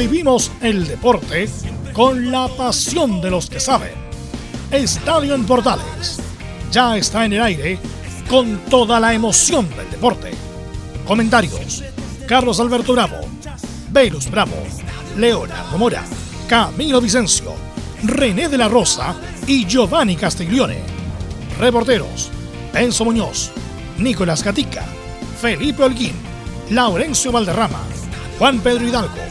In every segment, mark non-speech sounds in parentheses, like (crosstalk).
Vivimos el deporte con la pasión de los que saben. Estadio en Portales ya está en el aire con toda la emoción del deporte. Comentarios: Carlos Alberto Bravo, Velus Bravo, Leonardo Mora, Camilo Vicencio, René de la Rosa y Giovanni Castiglione. Reporteros: Enzo Muñoz, Nicolás Gatica, Felipe Holguín, Laurencio Valderrama, Juan Pedro Hidalgo,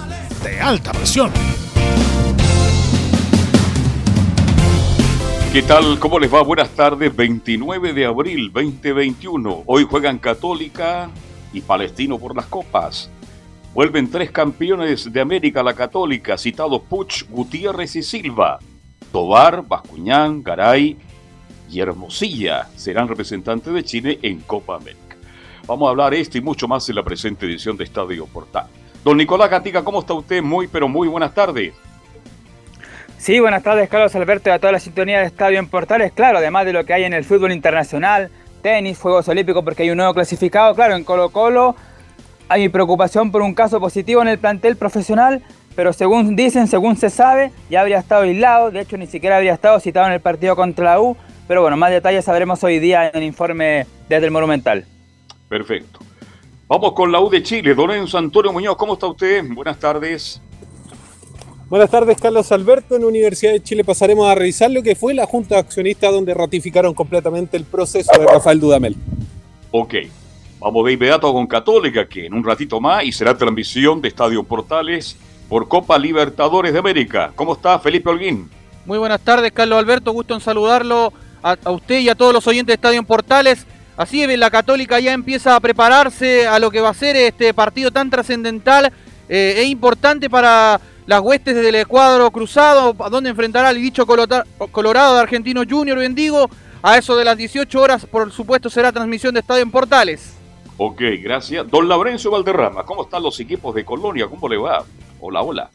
de alta presión. ¿Qué tal? ¿Cómo les va? Buenas tardes. 29 de abril 2021. Hoy juegan Católica y Palestino por las copas. Vuelven tres campeones de América la Católica, citados Puch, Gutiérrez y Silva. Tobar, Bascuñán, Garay y Hermosilla serán representantes de Chile en Copa América. Vamos a hablar esto y mucho más en la presente edición de Estadio Portal. Don Nicolás Gatica, ¿cómo está usted? Muy, pero muy buenas tardes. Sí, buenas tardes, Carlos Alberto, y a toda la sintonía de Estadio en Portales. Claro, además de lo que hay en el fútbol internacional, tenis, Juegos Olímpicos, porque hay un nuevo clasificado. Claro, en Colo-Colo hay preocupación por un caso positivo en el plantel profesional, pero según dicen, según se sabe, ya habría estado aislado. De hecho, ni siquiera habría estado citado en el partido contra la U. Pero bueno, más detalles sabremos hoy día en el informe desde el Monumental. Perfecto. Vamos con la U de Chile. Don Enzo Antonio Muñoz, ¿cómo está usted? Buenas tardes. Buenas tardes, Carlos Alberto. En la Universidad de Chile pasaremos a revisar lo que fue la Junta de Accionistas donde ratificaron completamente el proceso de Rafael Dudamel. Ok, vamos de inmediato con Católica, que en un ratito más y será transmisión de Estadio Portales por Copa Libertadores de América. ¿Cómo está Felipe Holguín? Muy buenas tardes, Carlos Alberto. Gusto en saludarlo a, a usted y a todos los oyentes de Estadio Portales. Así es, la Católica ya empieza a prepararse a lo que va a ser este partido tan trascendental eh, e importante para las huestes del Ecuador cruzado, donde enfrentará al dicho Colorado de Argentino Junior Bendigo. A eso de las 18 horas, por supuesto, será transmisión de Estadio en Portales. Ok, gracias. Don Laurencio Valderrama, ¿cómo están los equipos de Colonia? ¿Cómo le va? Hola, hola.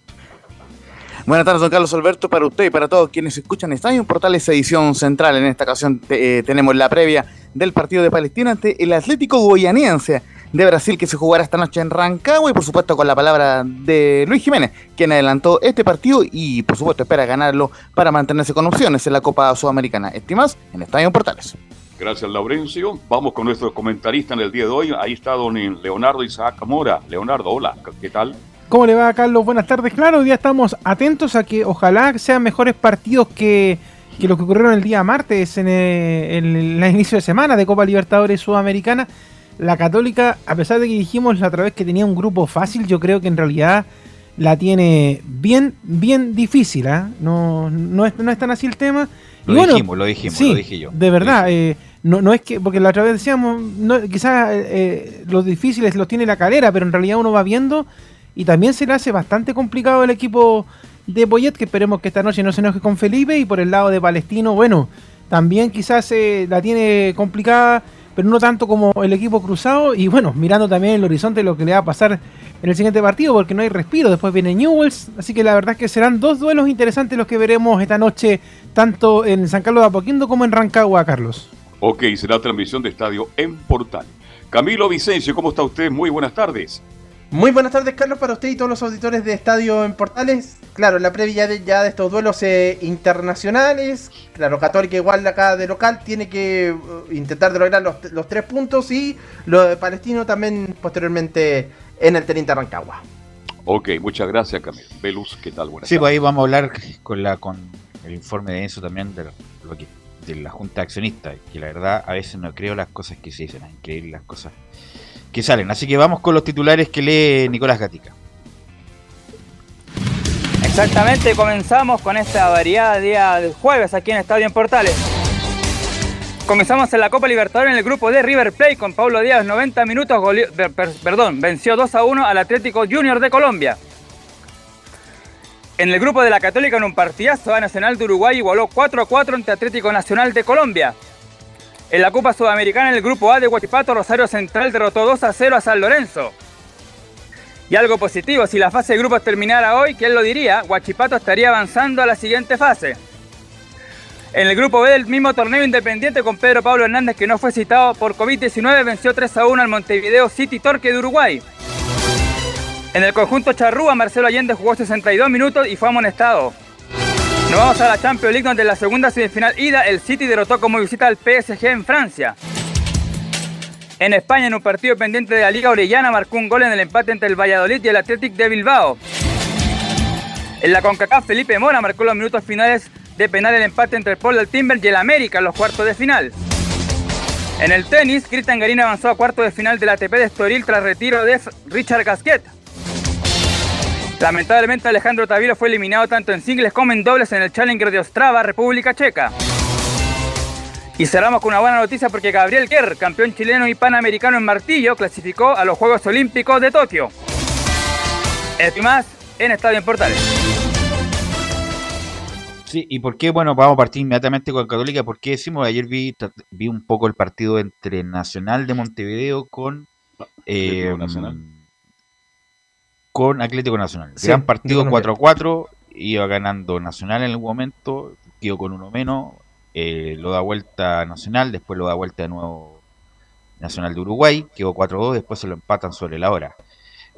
Buenas tardes, don Carlos Alberto, para usted y para todos quienes escuchan Estadio Portales edición central. En esta ocasión eh, tenemos la previa del partido de Palestina ante el Atlético Goianiense de Brasil que se jugará esta noche en Rancagua y por supuesto con la palabra de Luis Jiménez, quien adelantó este partido y por supuesto espera ganarlo para mantenerse con opciones en la Copa Sudamericana. Estimas en Estadio Portales. Gracias, Laurencio. Vamos con nuestro comentarista en el día de hoy. Ahí está don Leonardo Isaac Mora. Leonardo, hola, ¿qué tal? ¿Cómo le va, Carlos? Buenas tardes. Claro, hoy día estamos atentos a que ojalá sean mejores partidos que, que los que ocurrieron el día martes en el, el inicio de semana de Copa Libertadores Sudamericana la Católica, a pesar de que dijimos la otra vez que tenía un grupo fácil, yo creo que en realidad la tiene bien, bien difícil. ¿eh? No, no, es, no es tan así el tema. Lo dijimos, lo dijimos, lo dije yo. De verdad, eh, no, no es que, porque la otra vez decíamos, no, quizás eh, los difíciles los tiene la calera, pero en realidad uno va viendo y también se le hace bastante complicado el equipo de Poyet, que esperemos que esta noche no se enoje con Felipe, y por el lado de Palestino, bueno, también quizás la tiene complicada pero no tanto como el equipo cruzado. Y bueno, mirando también el horizonte lo que le va a pasar en el siguiente partido, porque no hay respiro. Después viene Newells, así que la verdad es que serán dos duelos interesantes los que veremos esta noche, tanto en San Carlos de Apoquindo como en Rancagua, Carlos. Ok, será transmisión de estadio en Portal. Camilo Vicencio, ¿cómo está usted? Muy buenas tardes. Muy buenas tardes, Carlos, para usted y todos los auditores de Estadio en Portales. Claro, la previa de, ya de estos duelos eh, internacionales. Claro, Católica igual acá de local tiene que uh, intentar de lograr los, tres puntos y lo de Palestino también posteriormente en el Teniente Rancagua. Ok, muchas gracias, Camilo. Velus, ¿qué tal? Buenas sí, pues ahí vamos a hablar con, la, con el informe de eso también de, lo que, de la Junta Accionista, que la verdad a veces no creo las cosas que se dicen, es increíble las cosas que salen. Así que vamos con los titulares que lee Nicolás Gatica. Exactamente, comenzamos con esta variada día del jueves aquí en Estadio en Portales. Comenzamos en la Copa Libertadores en el grupo de River Plate con Pablo Díaz, 90 minutos, perdón, venció 2 a 1 al Atlético Junior de Colombia. En el grupo de la Católica en un partidazo, A Nacional de Uruguay igualó 4 a 4 ante Atlético Nacional de Colombia. En la Copa Sudamericana, en el grupo A de Guachipato, Rosario Central derrotó 2 a 0 a San Lorenzo. Y algo positivo, si la fase de grupos terminara hoy, ¿quién lo diría? Guachipato estaría avanzando a la siguiente fase. En el grupo B del mismo torneo independiente con Pedro Pablo Hernández que no fue citado por COVID-19 venció 3 a 1 al Montevideo City Torque de Uruguay. En el conjunto Charrúa Marcelo Allende jugó 62 minutos y fue amonestado. Nos vamos a la Champions League donde en la segunda semifinal ida el City derrotó como visita al PSG en Francia. En España en un partido pendiente de la Liga Orellana marcó un gol en el empate entre el Valladolid y el Athletic de Bilbao. En la CONCACAF Felipe Mora marcó los minutos finales de penal el empate entre el del Timber y el América en los cuartos de final. En el tenis, Cristian Garín avanzó a cuartos de final del ATP de Estoril tras retiro de Richard Gasquet. Lamentablemente Alejandro Tavilo fue eliminado tanto en singles como en dobles en el Challenger de Ostrava, República Checa. Y cerramos con una buena noticia porque Gabriel Kerr, campeón chileno y panamericano en martillo, clasificó a los Juegos Olímpicos de Tokio. Esto y más en Estadio en Portales. Sí, y por qué, bueno, vamos a partir inmediatamente con Católica, porque decimos, ayer vi, vi un poco el partido entre Nacional de Montevideo con eh, Nacional. Con Atlético Nacional. Sí, Gran partido de 4-4, iba ganando Nacional en algún momento, quedó con uno menos, eh, lo da vuelta Nacional, después lo da vuelta de nuevo Nacional de Uruguay, quedó 4-2, después se lo empatan sobre la hora.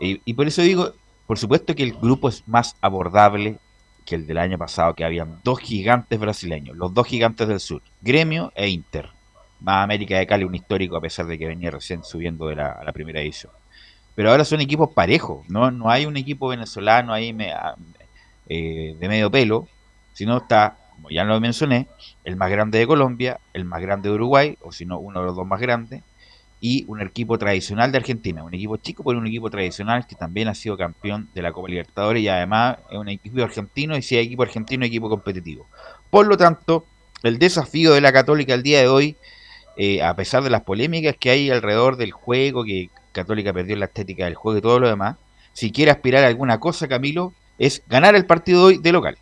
Y, y por eso digo, por supuesto que el grupo es más abordable que el del año pasado, que habían dos gigantes brasileños, los dos gigantes del sur, Gremio e Inter. Más América de Cali, un histórico, a pesar de que venía recién subiendo de la, a la primera edición. Pero ahora son equipos parejos, no, no hay un equipo venezolano ahí me- a- eh, de medio pelo, sino está, como ya lo mencioné, el más grande de Colombia, el más grande de Uruguay, o si no, uno de los dos más grandes, y un equipo tradicional de Argentina, un equipo chico, pero un equipo tradicional que también ha sido campeón de la Copa Libertadores y además es un equipo argentino y si hay equipo argentino, equipo competitivo. Por lo tanto, el desafío de la Católica el día de hoy, eh, a pesar de las polémicas que hay alrededor del juego, que Católica perdió la estética del juego y todo lo demás, si quiere aspirar a alguna cosa, Camilo, es ganar el partido de hoy de local.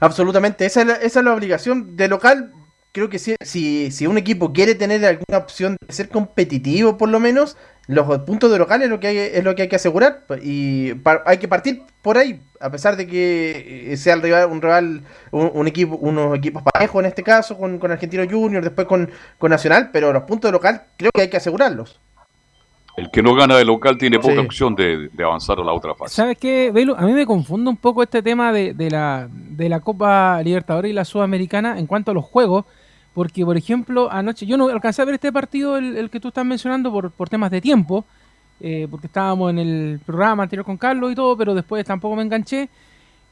Absolutamente, esa es la, obligación de local. Creo que si, un equipo quiere tener alguna opción de ser competitivo, por lo menos, los puntos de local es lo que hay, es lo que hay que asegurar. Y pa- hay que partir por ahí, a pesar de que eh, sea el rival, un rival, un, equipo, unos equipos parejos en este caso, con, con Argentino Junior, después con, con Nacional, pero los puntos de local creo que hay que asegurarlos. El que no gana de local tiene poca Sí. opción de, de avanzar a la otra fase. ¿Sabes qué, Belu? A mí me confunde un poco este tema de, de la, de la Copa Libertadores y la Sudamericana en cuanto a los juegos, porque, por ejemplo, anoche yo no alcancé a ver este partido, el, el que tú estás mencionando, por, por temas de tiempo, eh, porque estábamos en el programa anterior con Carlos y todo, pero después tampoco me enganché.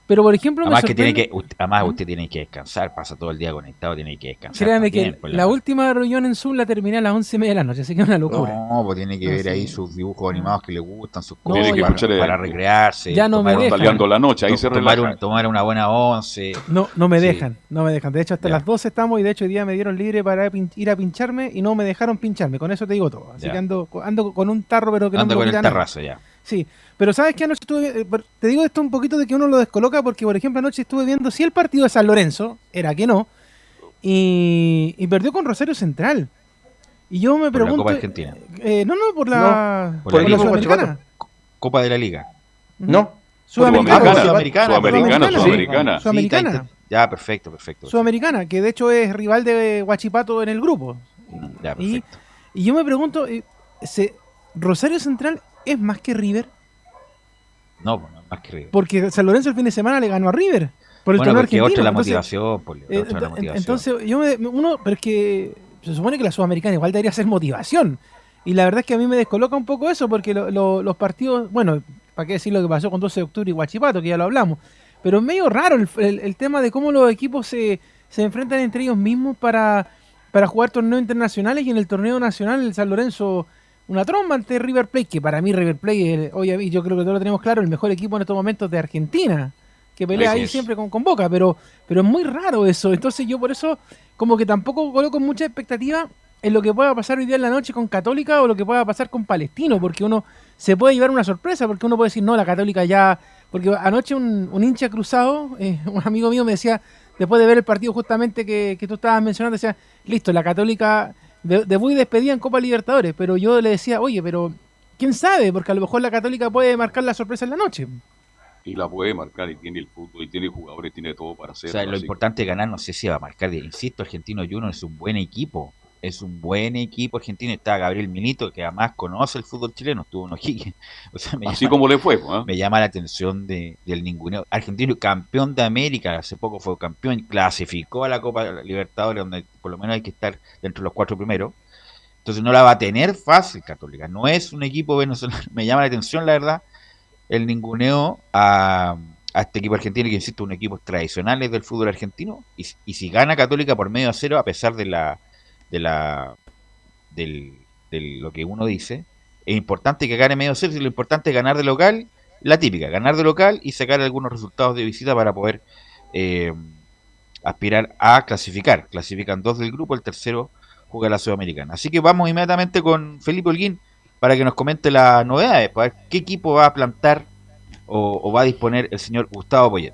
Pero, por ejemplo, Además, me que tiene que, usted, además ¿Mm? usted tiene que descansar, pasa todo el día conectado, tiene que descansar. Créame también, que pues, la última reunión en Zoom la terminé a las once y media de la noche, así que es una locura. No, pues tiene que No, ver sí. ahí sus dibujos animados que le gustan, sus No, cosas para, recrearse. Ya no me tomar, dejan. La noche, ahí se tomar, un- tomar una buena once. No, no me Sí. dejan, no me dejan. De hecho, hasta Ya. las 12 estamos y de hecho hoy día me dieron libre para pin- ir a pincharme y no me dejaron pincharme. Con eso te digo todo. Así Ya. que ando, ando con un tarro, pero que no me lo con el terrazo ya. Sí, pero ¿sabes qué? Anoche estuve, eh, te digo esto un poquito de que uno lo descoloca porque, por ejemplo, anoche estuve viendo si el partido de San Lorenzo, era que no, y, y perdió con Rosario Central. Y yo me Por la pregunto... Copa Argentina. eh, no, no, por la, por por la la. Sudamericana. Copa de la Liga. ¿No? Sudamericana. Sudamericana. Sudamericana. Sudamericana, sí. Sudamericana. Ya, perfecto, perfecto. Sudamericana, que de hecho es rival de Huachipato en el grupo. Ya, Y, perfecto. y yo me pregunto, eh, ¿se- ¿Rosario Central es más que River? No, pues, no, más que River. Porque San Lorenzo el fin de semana le ganó a River. Por el Bueno, porque argentino. otra es la Entonces, motivación, pues, eh, otra es la ent- motivación. entonces, yo me, uno, pero es que se supone que la Sudamericana igual debería ser motivación. Y la verdad es que a mí me descoloca un poco eso, porque lo- lo- los partidos, bueno, para qué decir lo que pasó con 12 de octubre y Huachipato, que ya lo hablamos. Pero es medio raro el, el- el tema de cómo los equipos se, se enfrentan entre ellos mismos para, para jugar torneos internacionales y en el torneo nacional el San Lorenzo una tromba ante River Plate, que para mí River Plate, y yo creo que todos lo tenemos claro, el mejor equipo en estos momentos de Argentina, que pelea Así ahí es. siempre con, con Boca, pero, pero es muy raro eso. Entonces yo por eso como que tampoco coloco mucha expectativa en lo que pueda pasar hoy día en la noche con Católica o lo que pueda pasar con Palestino, porque uno se puede llevar una sorpresa, porque uno puede decir, no, la Católica ya Porque anoche un, un hincha cruzado, eh, (laughs) un amigo mío me decía, después de ver el partido justamente que, que tú estabas mencionando, decía, listo, la Católica de, debut y despedida en Copa Libertadores. Pero yo le decía, oye, pero quién sabe, porque a lo mejor la Católica puede marcar la sorpresa en la noche. Y la puede marcar y tiene el fútbol y tiene jugadores, tiene todo para O hacerlo. sea, lo así importante es ganar, no sé si va a marcar. Insisto, Argentino Junior es un buen equipo. Es un buen equipo argentino. Está Gabriel Milito, que además conoce el fútbol chileno. Estuvo en O'Higgins. (laughs) O sea, Así llama, como le fue, me llama la atención de, del ninguneo. Argentino, campeón de América. Hace poco fue campeón. Clasificó a la Copa Libertadores, donde por lo menos hay que estar dentro de los cuatro primeros. Entonces no la va a tener fácil Católica. No es un equipo venezolano. (laughs) Me llama la atención, la verdad, el ninguneo a, a este equipo argentino, que insisto, un equipo tradicionales del fútbol argentino. Y, y si gana Católica por medio a cero, a pesar de la de la del, de lo que uno dice, es importante que gane medio. Y lo importante es ganar de local, la típica, ganar de local y sacar algunos resultados de visita para poder eh, aspirar a clasificar. Clasifican dos del grupo, el tercero juega la Sudamericana. Así que vamos inmediatamente con Felipe Holguín para que nos comente las novedades, para ver qué equipo va a plantar o, o va a disponer el señor Gustavo Poyet.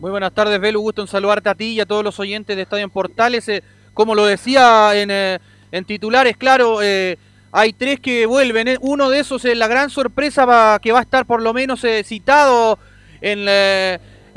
Muy buenas tardes, Belu. Gusto en saludarte a ti y a todos los oyentes de Estadio en Portales. Eh, como lo decía en, eh, en titulares, claro, eh, hay tres que vuelven. eh. Uno de esos es la gran sorpresa va- que va a estar por lo menos citado en,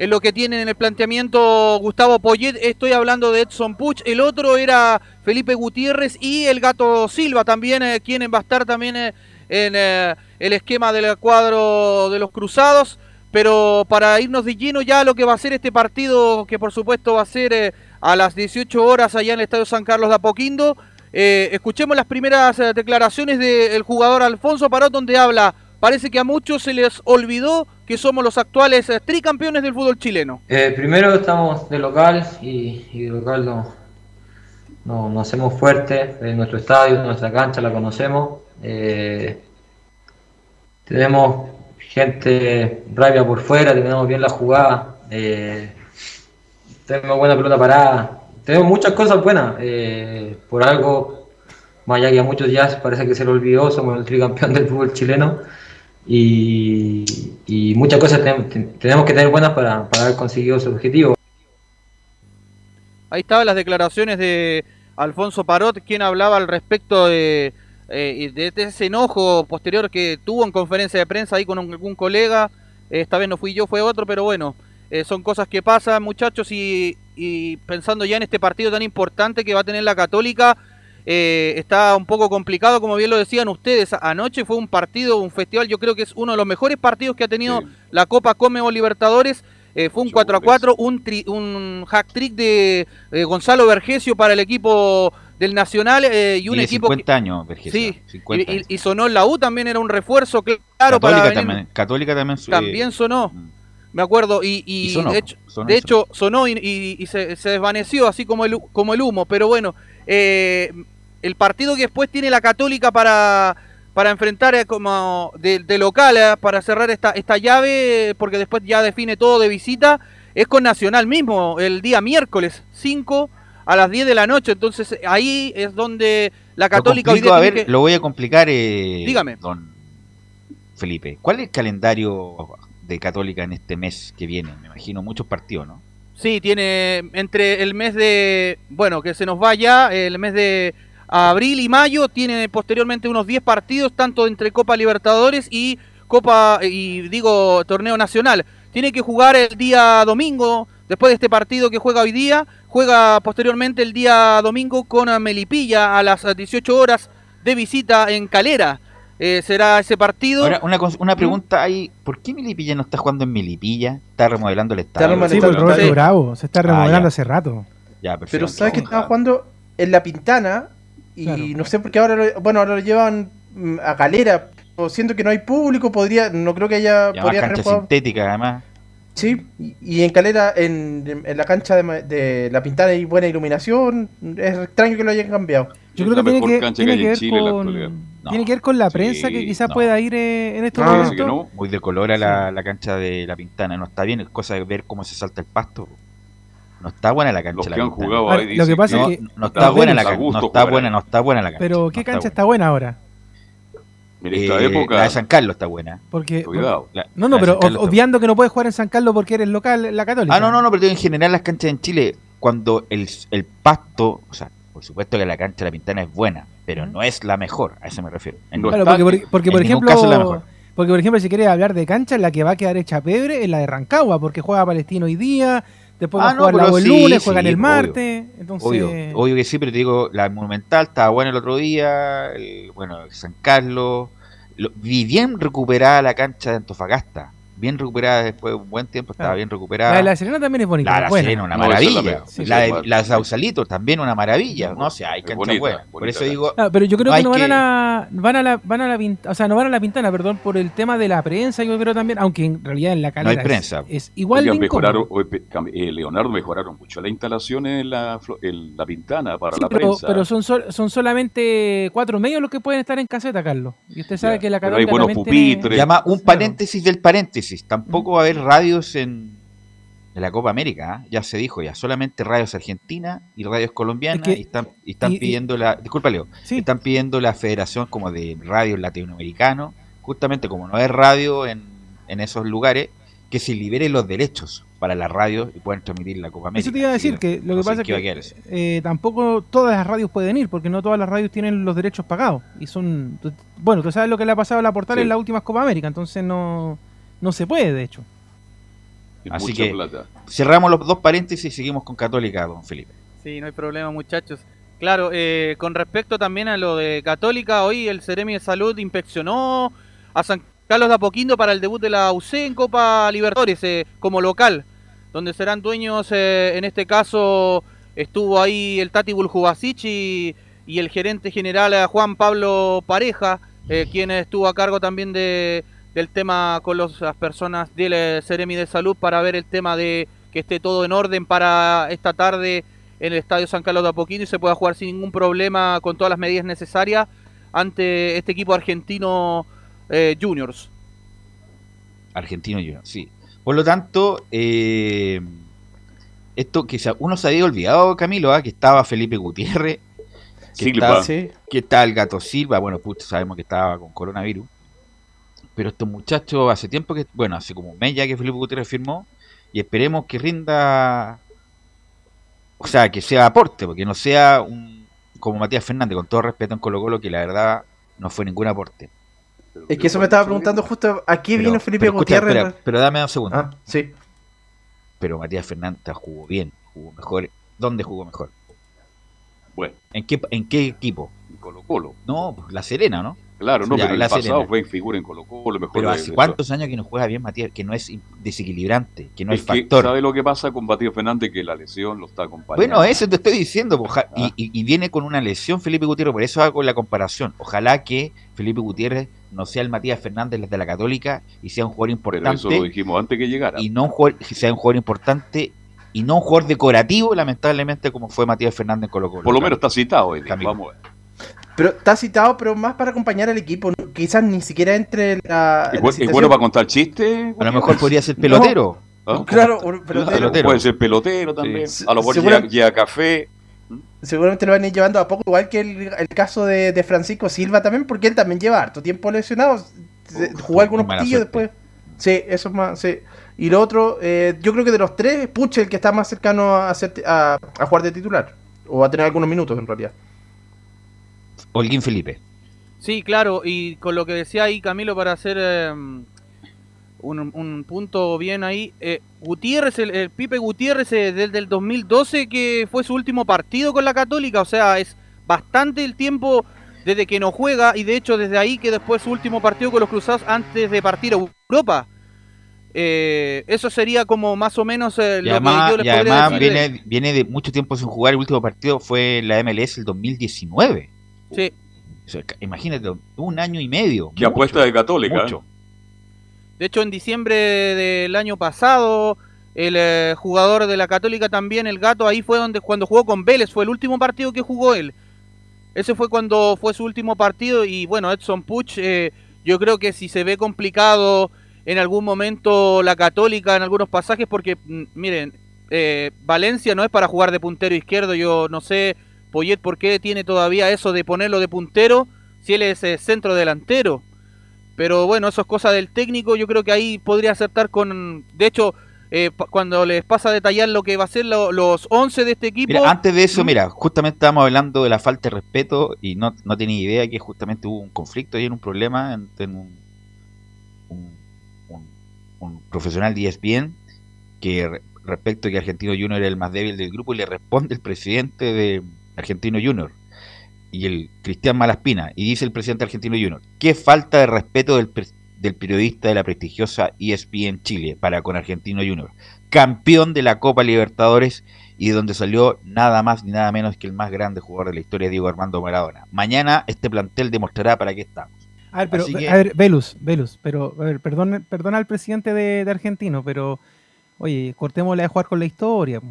lo que tienen en el planteamiento Gustavo Poyet. Estoy hablando de Edson Puch. El otro era Felipe Gutiérrez y el Gato Silva también, quien va a estar también en el esquema del cuadro de los Cruzados. Pero para irnos de lleno ya lo que va a ser este partido, que por supuesto va a ser a las 18 horas allá en el Estadio San Carlos de Apoquindo, eh, escuchemos las primeras eh, declaraciones del jugador Alfonso Parot, donde habla, parece que a muchos se les olvidó que somos los actuales eh, tricampeones del fútbol chileno. Primero estamos de local y, de local no, no, nos hacemos fuertes en nuestro estadio, nuestra cancha la conocemos. Tenemos gente rabia por fuera, tenemos bien la jugada, tenemos buena pelota parada, tenemos muchas cosas buenas. eh, por algo, más allá que a muchos ya parece que se lo olvidó, somos el tricampeón del fútbol chileno y, y muchas cosas ten- ten- tenemos que tener buenas para, para haber conseguido ese objetivo. Ahí estaban las declaraciones de Alfonso Parot, quien hablaba al respecto de, eh, de ese enojo posterior que tuvo en conferencia de prensa ahí con algún colega. Esta vez no fui yo, fue otro, pero bueno, eh, son cosas que pasan, muchachos, y, y pensando ya en este partido tan importante que va a tener la Católica, eh, está un poco complicado, como bien lo decían ustedes. Anoche fue un partido, un festival, yo creo que es uno de los mejores partidos que ha tenido Sí. la Copa Comebol Libertadores. Eh, fue un Mucho 4 a 4, un, tri- un hack trick de eh, Gonzalo Vergesio para el equipo del Nacional eh, y un equipo 50 que- años, Vergesio, sí, 50 y, años. y- y sonó en la U también era un refuerzo cl- claro para Católica venir- también, Católica también, también sonó, mm. Me acuerdo y, y Y sonó, de hecho, sonó de y hecho sonó y, se, se desvaneció así como el, como el humo, pero bueno, eh, el partido que después tiene la Católica para para enfrentar eh, como de, de local eh, para cerrar esta esta llave porque después ya define todo de visita es con Nacional mismo el día miércoles 5 a las 10 de la noche entonces ahí es donde la Lo Católica complico, a ver, que- lo voy a complicar, eh, Dígame. don Felipe. ¿Cuál es el calendario de Católica en este mes que viene? Me imagino muchos partidos, ¿no? Sí, tiene entre el mes de, bueno, que se nos vaya, el mes de abril y mayo, tiene posteriormente unos 10 partidos, tanto entre Copa Libertadores y Copa, y digo, Torneo Nacional. Tiene que jugar el día domingo, después de este partido que juega hoy día, juega posteriormente el día domingo con Melipilla a las 18 horas de visita en Calera. Eh, será ese partido. Ahora, una, una pregunta ahí, ¿por qué Milipilla no está jugando en Milipilla? Está remodelando el estadio. remodelando Sí, Está- por Roberto sí. Bravo, se está Ah, remodelando hace rato. Ya, perfecto. Pero sabes que estaba ja. jugando en la Pintana y Claro. no sé por qué ahora lo, bueno, ahora lo llevan mm, a Calera. O Siento que no hay público, podría, no creo que haya, Ya más podría cancha sintética, además. Sí, y, y en Calera, en, en la cancha de, de la Pintana hay buena iluminación. Es extraño que lo hayan cambiado. Yo creo que tiene que, tiene que ver Chile en la con, actualidad. No. tiene que ver con la Sí, prensa que quizás no. pueda ir eh, en estos Ah, momentos. Parece que no. Muy decolora la, la cancha de la Pintana. No está bien, es cosa de ver cómo se salta el pasto. No está buena la cancha Los de que la han Pintana. jugado Ahora, ahí lo que pasa No, es que- no está buena la cancha. No está buena, no está buena la cancha. Pero no ¿qué está cancha buena. está buena ahora? En esta Eh, época, La de San Carlos está buena. Porque, cuidado. La- no, no, de pero obviando que no puedes jugar en San Carlos porque eres local la Católica. Ah, no, no, no, pero en general las canchas en Chile, cuando el, el pasto, o sea, por supuesto que la cancha de la Pintana es buena, pero no es la mejor, a eso me refiero. En- Claro, porque, por- porque, en por ejemplo, caso es la mejor. porque por ejemplo, si quieres hablar de cancha, la que va a quedar hecha pebre es la de Rancagua, porque juega Palestino hoy día, después va Ah, a no, jugar la el sí, lunes, juegan sí, el obvio. martes, entonces Obvio, obvio que sí, pero te digo, la Monumental estaba buena el otro día, el- bueno, San Carlos, lo- vi bien recuperada la cancha de Antofagasta, bien recuperada después de un buen tiempo, estaba Claro. bien la recuperada. de la Serena también es bonita, La, es la buena. Serena, una No, es la maravilla. mejor. La, Sí, de sí, la Sausalito también una maravilla. No sé, hay Es canchas bonita, buenas. Por eso digo, Ah, pero yo creo hay que no van que- a la van a la van a la Pint- o sea, no van a la Pintana, perdón, por el tema de la prensa, yo creo también, aunque en realidad en la calera hay es- prensa. es, igual de Oigan, mejoraron, eh, Leonardo mejoraron mucho la instalación en la, flo- en la pintana para Sí, la pero, prensa. pero son sol- son solamente cuatro medios los que pueden estar en caseta, Carlos. Y usted sabe Ya, que la pero hay buenos pupitres. llama un Claro. paréntesis del paréntesis. Tampoco va a haber radios en, en la Copa América. ¿ah? Ya se dijo, ya solamente radios argentinas y radios colombianas. Es que- y están, y están y- pidiendo la. Disculpa, Leo. Sí. Están pidiendo la federación como de radios latinoamericanos. Justamente como no hay radio en, en esos lugares, que se liberen los derechos para las radios y puedan transmitir la Copa América. Eso te iba a decir que lo no que pasa es que eh, tampoco todas las radios pueden ir, porque no todas las radios tienen los derechos pagados. Y son. Bueno, tú sabes lo que le ha pasado a la portal Sí. en las últimas Copa América, entonces no, no se puede, de hecho. Así que- plata. Cerramos los dos paréntesis y seguimos con Católica, don Felipe. Sí, no hay problema, muchachos. Claro, eh, con respecto también a lo de Católica, hoy el Ceremi de Salud inspeccionó a San Carlos de Apoquindo para el debut de la UC en Copa Libertadores eh, como local, donde serán dueños, eh, en este caso estuvo ahí el Tati Buljubasic y, y el gerente general eh, Juan Pablo Pareja, eh, quien estuvo a cargo también de, del tema con los- las personas del eh, Ceremi de Salud para ver el tema de que esté todo en orden para esta tarde en el Estadio San Carlos de Apoquindo y se pueda jugar sin ningún problema con todas las medidas necesarias ante este equipo argentino eh, Juniors. Argentino Junior, sí. Por lo tanto, eh, esto que uno se había olvidado, Camilo, ah, que estaba Felipe Gutiérrez, que, está el gato Silva, bueno, pues sabemos que estaba con coronavirus. Pero estos muchachos hace tiempo que, bueno, hace como un mes ya que Felipe Gutiérrez firmó y esperemos que rinda, o sea, que sea aporte, porque no sea un como Matías Fernández, con todo respeto en Colo Colo, que la verdad no fue ningún aporte. Es que eso me estaba preguntando justo a qué Pero- vino Felipe pero escucha, Gutiérrez. espera, pero dame un segundo. Ah, sí. pero Matías Fernández jugó bien, jugó mejor. ¿Dónde jugó mejor? Bueno, ¿En qué, en qué equipo? en Colo Colo. No, pues, La Serena, ¿no? Claro, no, Ya, pero en el pasado Serena. fue en figura en Colo Colo. Mejor Pero hace cuántos años que no juega bien Matías, que no es desequilibrante, que no Es es que, factor. ¿Sabe lo que pasa con Matías Fernández? Que la lesión lo está acompañando. Bueno, eso te estoy diciendo, pues, Ah. y, viene con una lesión Felipe Gutiérrez, por eso hago la comparación. Ojalá que Felipe Gutiérrez no sea el Matías Fernández de la Católica y sea un jugador Pero importante eso lo dijimos antes que llegara. y no un jugador, sea un jugador importante y no un jugador decorativo, lamentablemente, como fue Matías Fernández en Colo Colo. Por lo menos está citado hoy. Vamos a ver. Pero está citado, pero más para acompañar al equipo. no- Quizás ni siquiera entre la. ¿Es, bueno para contar chistes? A lo mejor podría ser pelotero. ¿Ah? Claro, pelotero. Puede ser pelotero también. Sí. A lo mejor lleva café. Seguramente lo van a ir llevando a poco, igual que el, el caso de, de Francisco Silva también, porque él también lleva harto tiempo lesionado. Jugó algunos partidos después. Sí, eso es más. Sí. Y lo otro, eh, yo creo que de los tres, Puche el que está más cercano a, ser, a, a jugar de titular. O a tener algunos minutos en realidad. Holguín Felipe. Sí, claro, y con lo que decía ahí Camilo para hacer eh, un, un punto bien ahí, eh, Gutiérrez, el, el Pipe Gutiérrez eh, desde el 2012 que fue su último partido con la Católica, o sea, es bastante el tiempo desde que no juega y de hecho desde ahí que después su último partido con los Cruzados antes de partir a Europa. Eh, eso sería como más o menos eh, lo además, que yo les y además viene, viene de mucho tiempo sin jugar. El último partido fue la MLS el 2019. Sí. O sea, imagínate, un año y medio. Que apuesta de Católica. mucho. De hecho, en diciembre del año pasado, el eh, jugador de la Católica también, el gato, ahí fue donde cuando jugó con Vélez, fue el último partido que jugó él. Ese fue cuando fue su último partido y bueno, Edson Puch, eh, yo creo que si se ve complicado en algún momento la Católica en algunos pasajes, porque mm, miren, eh, Valencia no es para jugar de puntero izquierdo, yo no sé, Poyet, por qué tiene todavía eso de ponerlo de puntero si él es eh, centro delantero. Pero bueno, eso es cosa del técnico. Yo creo que ahí podría acertar con. De hecho, eh, cuando les pasa a detallar lo que va a ser lo- los 11 de este equipo. Mira, antes de eso, mira, justamente estábamos hablando de la falta de respeto y no, no tenía idea que justamente hubo un conflicto y en un problema entre un, un, un- un profesional de ESPN que re- respecto a que Argentino Junior era el más débil del grupo y le responde el presidente de Argentino Junior y el Cristian Malaspina y dice el presidente de Argentino Junior, qué falta de respeto del, del periodista de la prestigiosa ESPN Chile para con Argentino Junior, campeón de la Copa Libertadores y de donde salió nada más ni nada menos que el más grande jugador de la historia, Diego Armando Maradona. Mañana este plantel demostrará para qué estamos. A ver, pero, que- a ver, Velus, Velus, pero, a ver, perdón, perdona al presidente de, de Argentino, pero, oye, cortémosle a jugar con la historia.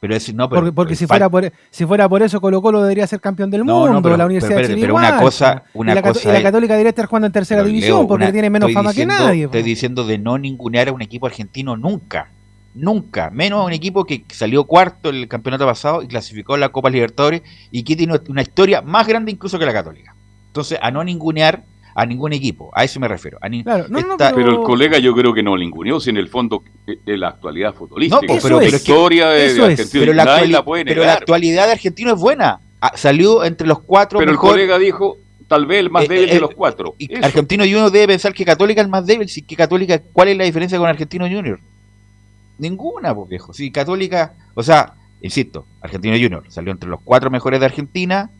Pero es, no, pero, porque porque si, fuera por, si fuera por eso, Colo Colo debería ser campeón del No, no, mundo, pero- la Universidad pero de Chile una cosa- una y la, cosa y la Católica debería estar jugando en tercera división Leo, porque una- tiene menos fama diciendo- que nadie. po. Estoy diciendo de no ningunear a un equipo argentino nunca. Nunca. Menos a un equipo que salió cuarto en el campeonato pasado y clasificó a la Copa Libertadores y que tiene una historia más grande incluso que la Católica. Entonces, a no ningunear a ningún equipo. A eso me refiero. A ni- Claro, no, no, esta- Pero el colega yo creo que no ninguneó, si en el fondo eh, de la actualidad futbolística. No, pues, pero- la historia de. Argentina pero la, nadie actuali- la puede pero la negar. actualidad de Argentino es buena. Ah, salió entre los cuatro Pero el colega dijo, tal vez el más Eh, débil eh, de los cuatro. Y Eso. Argentino Junior debe pensar que Católica es el más débil. Si que Católica, ¿cuál es la diferencia con Argentino Junior? Ninguna, pues viejo. Si Católica, o sea, insisto, Argentino Junior salió entre los cuatro mejores de Argentina,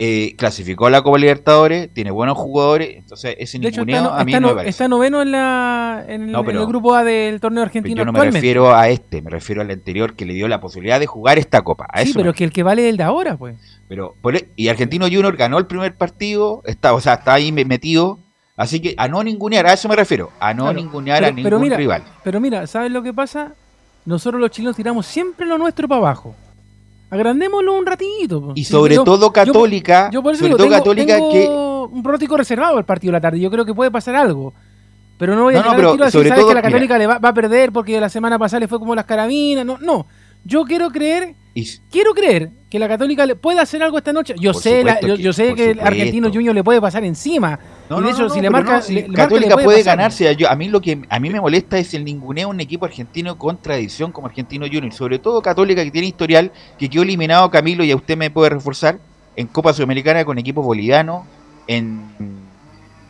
eh, clasificó a la Copa Libertadores, tiene buenos jugadores, entonces ese De hecho, está, no- a mí está no no- me está noveno en, la, en, el, No, pero- en el grupo A del torneo argentino yo no me refiero a este, me refiero al anterior que le dio la posibilidad de jugar esta copa. A sí, eso me pero que el que vale es el de ahora, pues. Pero e- y Argentino Junior ganó el primer partido, está, o sea, está ahí me- metido. Así que a no ningunear, a eso me refiero, a no Claro, ningunear a ningún pero mira, rival. Pero mira, ¿sabes lo que pasa? Nosotros los chilenos tiramos siempre lo nuestro para abajo. Agrandémoslo un ratito. po. Y Sí, sobre yo- todo Católica, Yo por eso sobre digo, todo tengo, Católica tengo que un pronóstico reservado el partido de la tarde. Yo creo que puede pasar algo. Pero no voy a No, no, pero al tiro a decir, sobre ¿sabes todo, que la mira. Católica le va, va a perder porque la semana pasada le fue como las carabinas? No, no. Yo quiero creer, quiero creer que la Católica le puede hacer algo esta noche. Yo Por sé, la- yo, sé que el. Argentino Junior le puede pasar encima. No, y de no, hecho, no, si no, le marca, no, si le- Católica le puede ganarse. Yo, a mí lo que a mí me molesta es el ninguneo un equipo argentino con tradición como Argentino Junior, sobre todo Católica que tiene historial, que quedó eliminado Camilo y a usted me puede reforzar en Copa Sudamericana con equipos bolivianos, en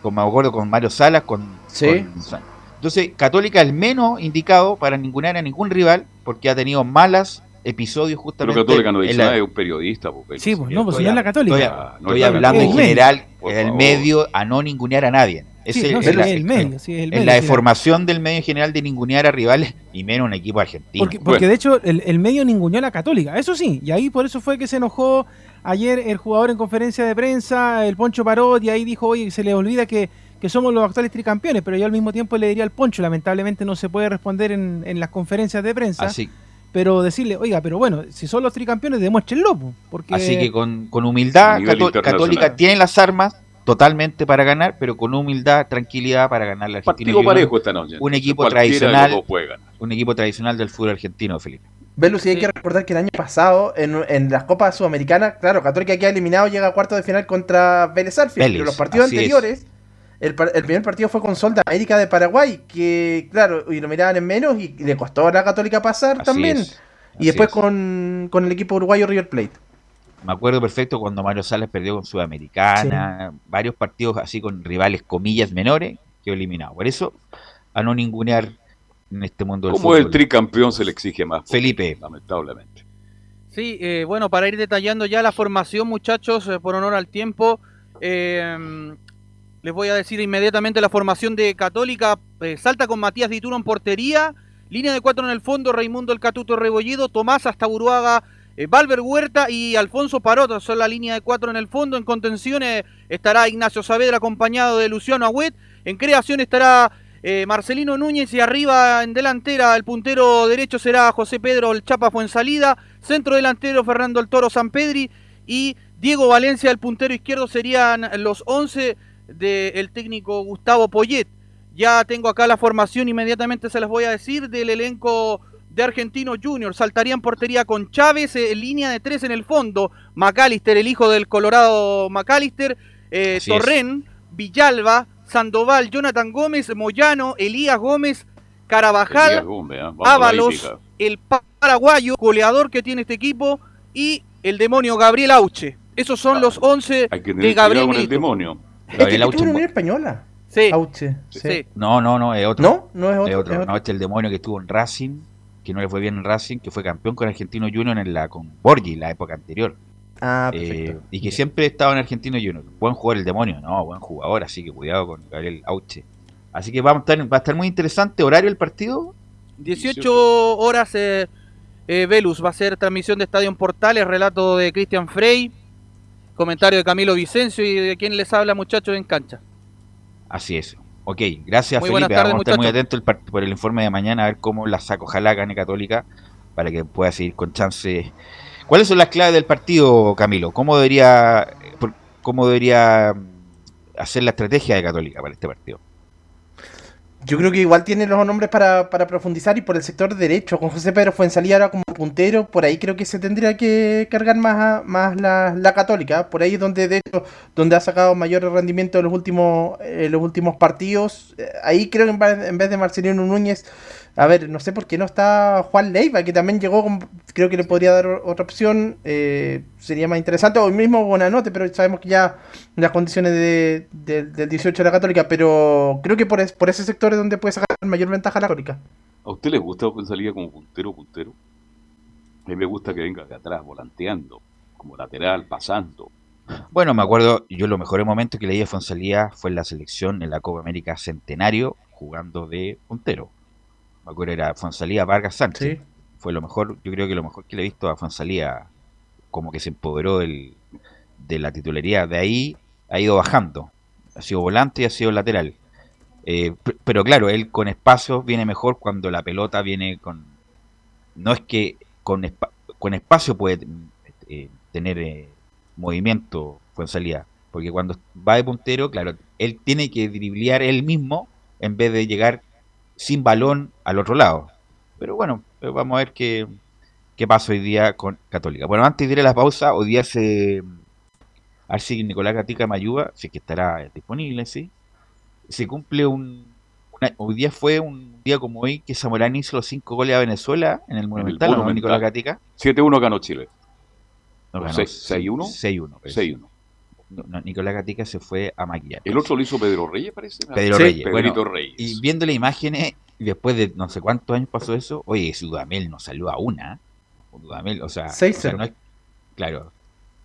con me acuerdo con Mario Salas, con, Sí. con- entonces Católica es el menos indicado para ningunear a ningún rival porque ha tenido malas episodios Pero justamente Católica no dice en la- nada, es un periodista. Porque Sí, pues no, pues la Católica. Estoy, Ah, no estoy es la hablando en general, Por el medio a no ningunear a nadie. Sí, Ese no, es sí, la- es el medio, sí, es el en la sí, deformación del medio en general de ningunear a rivales y menos un equipo argentino. Porque, porque Bueno. de hecho el, el medio ninguneó a la Católica, eso sí, y ahí por eso fue que se enojó ayer el jugador en conferencia de prensa, el Poncho Parot, y ahí dijo, oye, se le olvida que, que somos los actuales tricampeones, pero yo al mismo tiempo le diría al Poncho, lamentablemente no se puede responder en, en las conferencias de prensa, así, pero decirle, oiga, pero bueno, si son los tricampeones, demuéstrenlo, po, porque... así que con, con humildad, Cató-. Católica tiene las armas totalmente para ganar, pero con humildad, tranquilidad para ganar la Argentina. Partido parejo esta noche. Un equipo Cualquiera tradicional. Un equipo tradicional del fútbol argentino, Felipe. Velus, y hay que recordar que el año pasado, en, en las Copas Sudamericanas, claro, Católica queda eliminado, llega a cuartos de final contra Vélez Arfield. Vélez, pero los partidos así es. El, el primer partido fue con Sol de América de Paraguay, que, claro, y lo miraban en menos y le costó a la Católica pasar Así también. es, y después es. con, con el equipo uruguayo River Plate. Me acuerdo perfecto cuando Mario Salas perdió con Sudamericana, varios partidos así con rivales, comillas, menores, quedó eliminado. Por eso, a no ningunear en este mundo del Como el fútbol. tricampeón se le exige más. Felipe. Lamentablemente. Sí, eh, bueno, para ir detallando ya la formación, muchachos, eh, por honor al tiempo, eh, les voy a decir inmediatamente la formación de Católica. eh, salta con Matías Dituro en portería, línea de cuatro en el fondo, Raimundo El Catuto Rebolledo, Tomás hasta Buruaga, eh, Valver Huerta y Alfonso Parot son la línea de cuatro en el fondo. En contención eh, estará Ignacio Saavedra acompañado de Luciano Agüet. En creación estará eh, Marcelino Núñez y arriba en delantera el puntero derecho será José Pedro El Chapa Fuensalida, centro delantero Fernando El Toro Sampedri y Diego Valencia el puntero izquierdo serían los 11 del técnico Gustavo Poyet. Ya tengo acá la formación, inmediatamente se las voy a decir, del elenco de Argentino Junior. Saltaría en portería con Chávez, eh, línea de tres en el fondo, McAllister, el hijo del Colorado McAllister, eh, es. Torren, Villalba, Sandoval, Jonathan Gómez, Moyano, Elías Gómez, Carabajal, Elías Gómez, ¿eh? Ábalos, el paraguayo, goleador que tiene este equipo, y el demonio Gabriel Auche. Esos son los 11 Hay que de Gabriel cuidado con el Milito. demonio. (laughs) Gabriel Auche Estuvo en es Unión mu- Española. Sí, Auche. Sí. sí. No, no, no, es otro. ¿No? No es otro. Es otro. es otro. No, este es el demonio que estuvo en Racing, que no le fue bien en Racing, que fue campeón con Argentino Junior en la con Borgi la época anterior. Ah, Eh, perfecto. y que siempre estaba en Argentino Junior. Buen jugador el demonio, no, buen jugador, así que cuidado con Gabriel Auche. Así que vamos a estar, va a estar muy interesante. ¿Horario del partido? 18 horas eh, eh, Velus va a ser transmisión de Estadio en Portales, relato de Cristian Frey, comentario de Camilo Vicencio y de quien les habla muchachos en cancha. Así es. Ok, gracias Muy Felipe. tardes, Vamos a estar muy atentos por el informe de mañana a ver cómo la saca. Ojalá gane Católica para que pueda seguir con chance. ¿Cuáles son las claves del partido, Camilo? ¿Cómo debería, por- cómo debería mm, hacer la estrategia de Católica para este partido? Yo creo que igual tiene los nombres para, para profundizar y por el sector derecho, con José Pedro Fuensalía ahora como puntero, por ahí creo que se tendría que cargar más, a- más la, la católica, por ahí es donde de hecho, donde ha sacado mayor rendimiento en los últimos, en los últimos partidos, Eh, ahí creo que en vez de Marcelino Núñez, a ver, no sé por qué no está Juan Leiva, que también llegó, con- creo que le podría dar otra opción, eh, sería más interesante, o el mismo Bonanote, pero sabemos que ya las condiciones de, de- del 18 de la Católica, pero creo que por, es- por ese sector es donde puede sacar mayor ventaja la Católica. ¿A usted le gusta que salía como puntero, puntero? A mí me gusta que venga de atrás, volanteando, como lateral, pasando. Bueno, me acuerdo, yo lo mejor momento que leí de Fonsalía fue en la selección en la Copa América Centenario, jugando de puntero. Me acuerdo era Fonsalía Vargas Sánchez. Sí. Fue lo mejor, yo creo que lo mejor que le he visto a Fonsalía, como que se empoderó del- de la titularidad. De ahí ha ido bajando. Ha sido volante y ha sido lateral. Eh, pero claro, él con espacio viene mejor cuando la pelota viene con... No es que con, espa- con espacio puede eh, tener eh, movimiento Fuensalía, porque cuando va de puntero, claro, él tiene que driblear él mismo en vez de llegar sin balón al otro lado. Pero bueno, eh, vamos a ver qué, qué pasa hoy día con Católica. Bueno, antes de ir a la pausa, hoy día se... A ver si Nicolás Gatica me ayuda, si es que estará disponible, sí. Se cumple un... una- hoy día fue un día como hoy que Zamorano hizo los cinco goles a Venezuela en el Monumental, ¿o no, Monumental. Nicolás Gatica? 7-1 ganó Chile. No, ganó seis- 6-1. 6-1. parece. 6-1. No, no, Nicolás Gatica se fue a maquillar. El otro lo hizo Pedro Reyes, parece. Pedro Sí, Reyes. Pedrito Bueno, Reyes. y viendo las imágenes, después de no sé cuántos años pasó eso, oye, si Dudamel no salió a una. Dudamel, o sea, o 6-0. sea, no es- claro,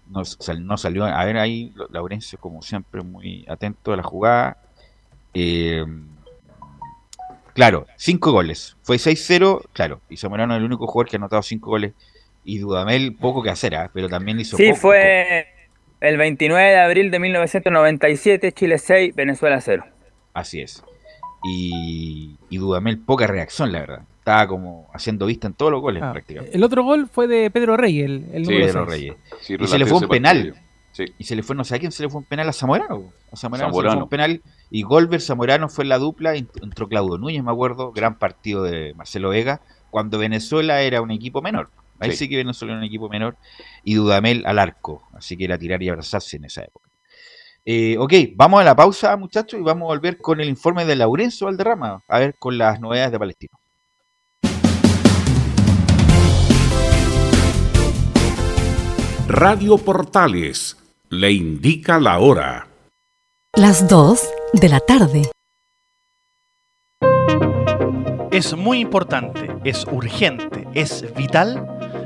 no, sal- no salió. A ver, ahí Laurencio, como siempre, muy atento a la jugada. Eh, claro, cinco goles. Fue 6-0, claro. Y Zamorano es el único jugador que ha anotado cinco goles. Y Dudamel, poco que hacer, ¿ah? pero también hizo Sí, poco. fue el 29 de abril de 1997, Chile 6, Venezuela 0. Así es. Y, y Dudamel, poca reacción, la verdad. Estaba como haciendo vista en todos los goles Ah, prácticamente. el otro gol fue de Pedro Reyes, el, el Sí, Pedro. Reyes. Sí, Y se le fue un penal. Sí. Y se le fue, no sé a quién se le fue un penal a Zamorano. A Zamorano, se le fue Zamorano. un penal. Y Golver Zamorano fue en la dupla. ent- Entró Claudio Núñez, me acuerdo. Gran partido de Marcelo Vega. Cuando Venezuela era un equipo menor. Ahí sí, Sí. que Venezuela era un equipo menor. Y Dudamel al arco. Así que era tirar y abrazarse en esa época. Eh, ok, vamos a la pausa, muchachos, y vamos a volver con el informe de Laurencio Valderrama. A ver con las novedades de Palestino. Radio Portales le indica la hora. Las 2 de la tarde. Es muy importante, es urgente, es vital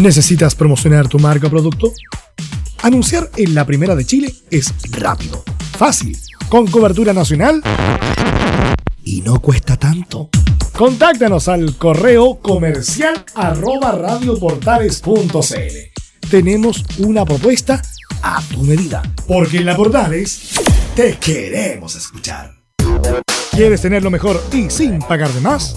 ¿Necesitas promocionar tu marca o producto? Anunciar en la Primera de Chile es rápido, fácil, con cobertura nacional y no cuesta tanto. Contáctanos al correo comercial radioportales.cl. Tenemos una propuesta a tu medida, porque en la Portales te queremos escuchar. ¿Quieres tener lo mejor y sin pagar de más?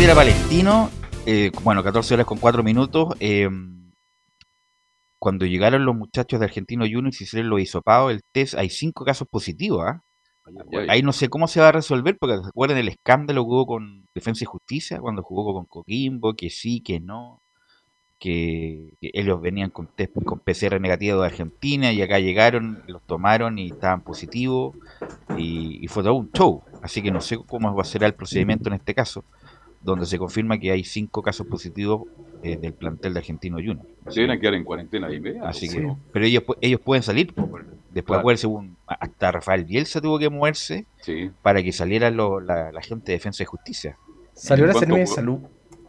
Bueno, antes de ir a Palestino, eh, bueno, 14 horas con 4 minutos. eh, cuando llegaron los muchachos de Argentino Junior y hicieron los hisopados, el test, hay 5 casos positivos. ¿ah? Ahí no sé cómo se va a resolver, porque se acuerdan el escándalo que hubo con Defensa y Justicia, cuando jugó con Coquimbo, que sí, que no, que, que ellos venían con, test, con PCR negativo de Argentina y acá llegaron, los tomaron y estaban positivos y, y fue todo un show. Así que no sé cómo va a ser el procedimiento en este caso, donde se confirma que hay cinco casos positivos eh, del plantel de Argentino Junior. Se van a quedar en cuarentena de inmediato. Así Sí. que, pero ellos, ellos pueden salir. Después, Claro. un- hasta Rafael Bielsa tuvo que moverse Sí. para que saliera lo- la, la gente de Defensa y Justicia. Salió la ¿Cuánto Seremi de Salud.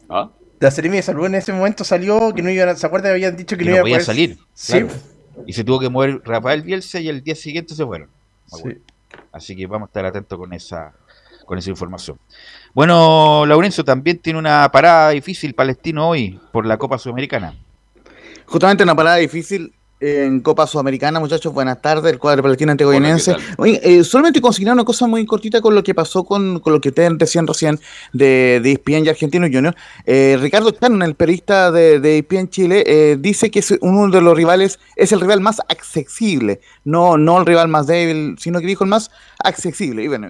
¿Ah? La Seremi de Salud en ese momento salió que no iban a, ¿se acuerdan? Habían dicho que Y no no iban a poder salir. Sí. claro. Y se tuvo que mover Rafael Bielsa y el día siguiente se fueron. Sí. Así que vamos a estar atentos con esa, con esa información. Bueno, Laurencio también tiene una parada difícil palestino hoy por la Copa Sudamericana. Justamente una parada difícil en Copa Sudamericana, muchachos. Buenas tardes, el cuadro palestino antegoyenense. Hola, ¿qué Oye, eh, solamente consignar una cosa muy cortita con lo que pasó con, con lo que ustedes decían recién de, de ESPN y Argentino Junior. Eh, Ricardo Chan, el periodista de, de ESPN Chile, eh, dice que es uno de los rivales, es el rival más accesible, no, no el rival más débil, sino que dijo el más accesible. Y bueno,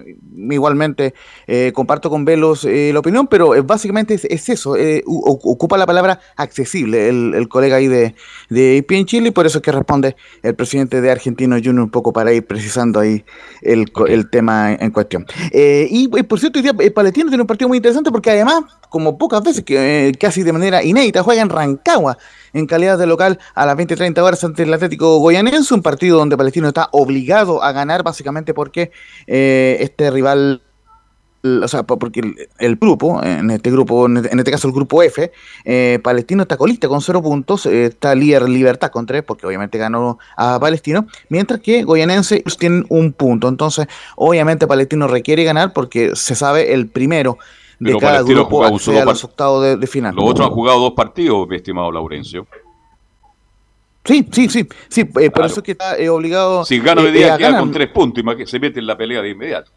igualmente eh, comparto con Velos eh, la opinión, pero eh, básicamente es, es eso, ocupa la palabra accesible el, el colega ahí de, de ESPN Chile, y por eso es que responde el presidente de Argentino Junior un poco para ir precisando ahí el, el tema en, cuestión. Eh, y, y, por cierto, hoy día, eh, Palestino tiene un partido muy interesante porque además, como pocas veces, que eh, casi de manera inédita, juega en Rancagua en calidad de local a las 20-30 horas ante el Atlético Goyanense, un partido donde Palestino está obligado a ganar básicamente porque eh, este rival o sea, porque el, el, grupo, en este grupo, en este caso el grupo F, eh, Palestino está colista con cero puntos, eh, está líder Libertad con tres, porque obviamente ganó a Palestino, mientras que Goyanense tienen un punto. Entonces, obviamente Palestino requiere ganar porque se sabe el primero de Pero cada Palestino grupo un solo a los octavos de, de final. Los otros han jugado dos partidos, mi estimado Laurencio. Sí, sí, sí, sí, eh, por eso es que está eh, obligado Si gana eh, hoy eh, día, a queda ganar. con tres puntos y se mete en la pelea de inmediato.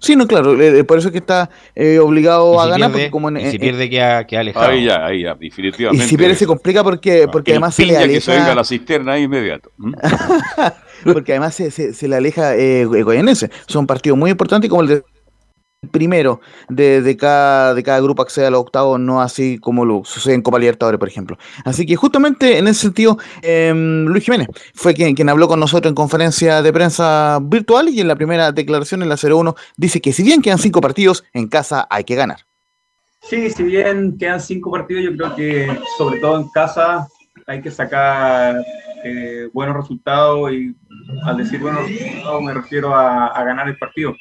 Sí, no, claro, eh, eh, por eso es que está eh, obligado Y a si ganar, pierde, porque como en- y si pierde queda, queda alejado. Ahí ya, ahí ya, y definitivamente. si pierde se complica porque, porque El además se le piña que se venga a aleja, la cisterna ahí inmediato. ¿Mm? (laughs) porque además se, se- se le aleja eh, Goyanense. Son partidos muy importantes y como el de primero de, de cada, de cada grupo accede a los octavos, no así como lo sucede en Copa Libertadores, por ejemplo. Así que justamente en ese sentido, eh, Luis Jiménez fue quien, quien habló con nosotros en conferencia de prensa virtual y en la primera declaración en la 01 dice que si bien quedan cinco partidos, en casa hay que ganar. Sí, si bien quedan cinco partidos, yo creo que sobre todo en casa hay que sacar eh, buenos resultados y al decir buenos resultados me refiero a ganar el partido.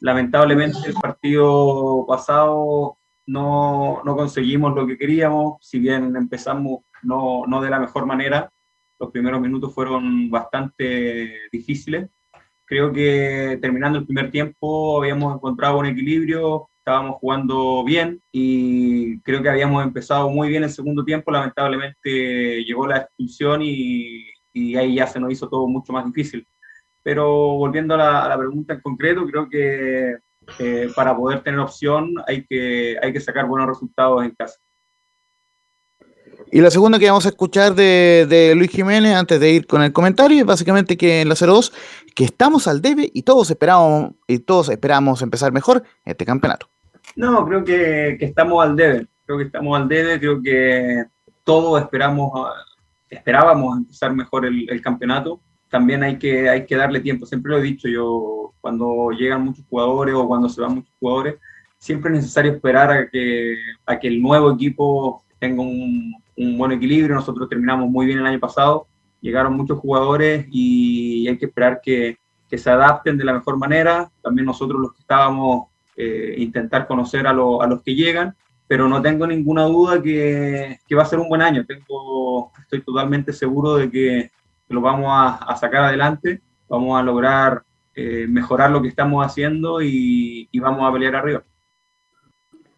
Lamentablemente el partido pasado no, no conseguimos lo que queríamos, si bien empezamos no, no de la mejor manera, los primeros minutos fueron bastante difíciles. Creo que terminando el primer tiempo habíamos encontrado un equilibrio, estábamos jugando bien y creo que habíamos empezado muy bien el segundo tiempo. Lamentablemente llegó la expulsión y, y ahí ya se nos hizo todo mucho más difícil. Pero volviendo a la, a la pregunta en concreto, creo que eh, para poder tener opción hay que, hay que sacar buenos resultados en casa. Y la segunda que vamos a escuchar de, de Luis Jiménez antes de ir con el comentario es básicamente que en la 02 que estamos al debe y todos esperamos y todos esperamos empezar mejor este campeonato. No, creo que, que estamos al debe. Creo que estamos al debe. Creo que todos esperamos, esperábamos empezar mejor el, el campeonato. También hay que, hay que darle tiempo. Siempre lo he dicho yo, cuando llegan muchos jugadores o cuando se van muchos jugadores, siempre es necesario esperar a que, a que el nuevo equipo tenga un, un buen equilibrio. Nosotros terminamos muy bien el año pasado. Llegaron muchos jugadores y hay que esperar que, que se adapten de la mejor manera. También nosotros los que estábamos eh, intentar conocer a, lo- a los que llegan, pero no tengo ninguna duda que, que va a ser un buen año. Tengo, estoy totalmente seguro de que lo vamos a, a sacar adelante, vamos a lograr eh, mejorar lo que estamos haciendo y, y vamos a pelear arriba.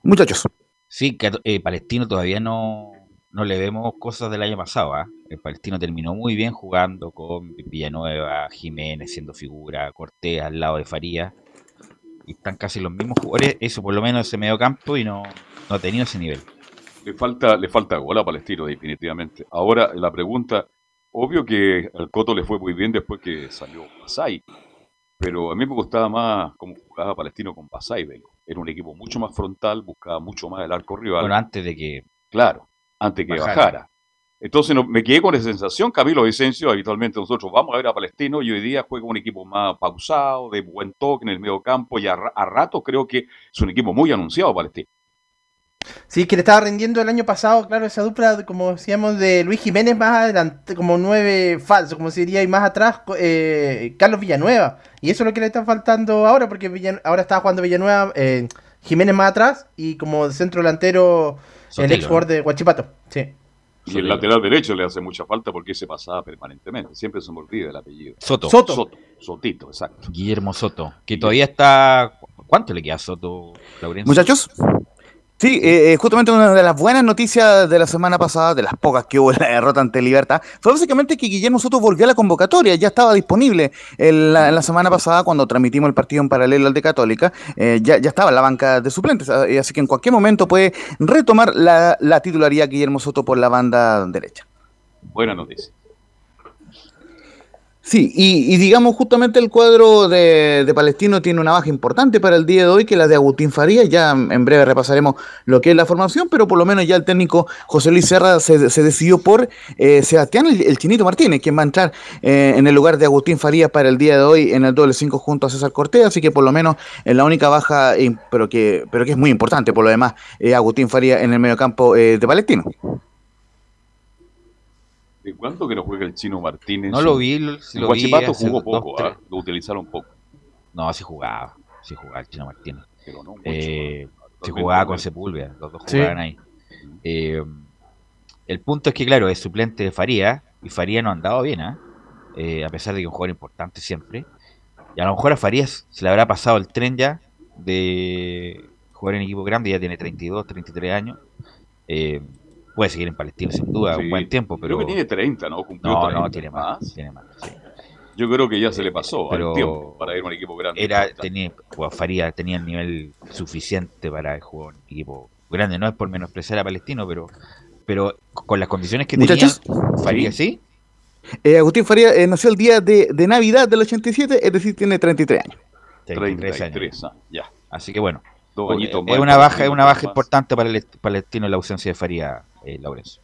Muchachos. Sí, que eh, Palestino todavía no, no le vemos cosas del año pasado. ¿ah? El Palestino terminó muy bien jugando con Villanueva, Jiménez siendo figura, Cortés al lado de Faría. Y están casi los mismos jugadores, eso por lo menos ese medio campo, y no, no ha tenido ese nivel. Le falta, le falta gol a Palestino, definitivamente. Ahora, la pregunta, obvio que al Coto le fue muy bien después que salió Pasay, pero a mí me gustaba más cómo jugaba Palestino con Pasay, vengo. Era un equipo mucho más frontal, buscaba mucho más el arco rival. Bueno, antes de que. Claro, antes que bajara. bajara. Entonces no- me quedé con esa sensación, Camilo Vicencio, habitualmente nosotros vamos a ver a Palestino y hoy día juega un equipo más pausado, de buen toque en el medio campo y a, a rato creo que es un equipo muy anunciado Palestino. Sí, que le estaba rindiendo el año pasado, claro, esa dupla, como decíamos, de Luis Jiménez más adelante, como nueve falso, como se diría, y más atrás, eh, Carlos Villanueva. Y eso es lo que le está faltando ahora, porque Villan- ahora está jugando Villanueva, eh, Jiménez más atrás, y como centro delantero, el ex jugador de Guachipato. Sí. Y el lateral derecho le hace mucha falta porque se pasaba permanentemente. Siempre se me olvida el apellido. Soto. Soto. Soto. Sotito, exacto. Guillermo Soto, que todavía está. ¿Cuánto le queda a Soto, Laurencio? Muchachos. Sí, eh, eh, justamente una de las buenas noticias de la semana pasada, de las pocas que hubo en la derrota ante Libertad, fue básicamente que Guillermo Soto volvió a la convocatoria, ya estaba disponible en la, en la semana pasada cuando transmitimos el partido en paralelo al de Católica, eh, ya, ya estaba en la banca de suplentes, ah, así que en cualquier momento puede retomar la, la titularidad Guillermo Soto por la banda derecha. Buena noticia. Sí, y, y digamos justamente el cuadro de, de Palestino tiene una baja importante para el día de hoy, que la de Agustín Farías. Ya en breve repasaremos lo que es la formación, pero por lo menos ya el técnico José Luis Serra se, decidió por eh, Sebastián el, Chinito Martínez, quien va a entrar eh, en el lugar de Agustín Farías para el día de hoy en el doble 5 junto a César Cortés, así que por lo menos en la única baja, eh, pero, que, pero que es muy importante por lo demás, eh, Agustín Farías en el mediocampo eh, de Palestino. ¿De cuánto que no juega el chino Martínez? No lo vi, lo- si En lo vi hace jugó dos, poco. ¿ah? lo utilizaron poco. No, sí jugaba. si jugaba el Chino Martínez. Pero no mucho, Eh, se jugaba con. Sepúlveda, los dos Sí. jugaban ahí. Eh, el punto es que, claro, es suplente de Faría, y Faría no ha andado bien, ¿ah? Eh, a pesar de que es un jugador importante siempre. Y a lo mejor a Farías se le habrá pasado el tren ya de jugar en equipo grande, ya tiene 32, 33 años. Eh, puede seguir en Palestina sin duda Sí. un buen tiempo, pero... Creo que tiene 30, ¿no? Cumplió No, 30. no, tiene más, tiene más, sí. Yo creo que ya se le pasó Pero al tiempo para ir a un equipo grande. Era, tenía, pues, Faría tenía el nivel suficiente para jugar en equipo grande. No es por menospreciar a Palestino, pero pero con las condiciones que Muchachos. tenía Faría, ¿sí? Eh, Agustín Faría eh, nació el día de, de Navidad del 87, es decir, tiene 33 años. 33 años. 33, ah, ya. Así que bueno, Dos añitos es más, una baja, es una baja importante para el Palestino la ausencia de Faría, eh, Laurencio.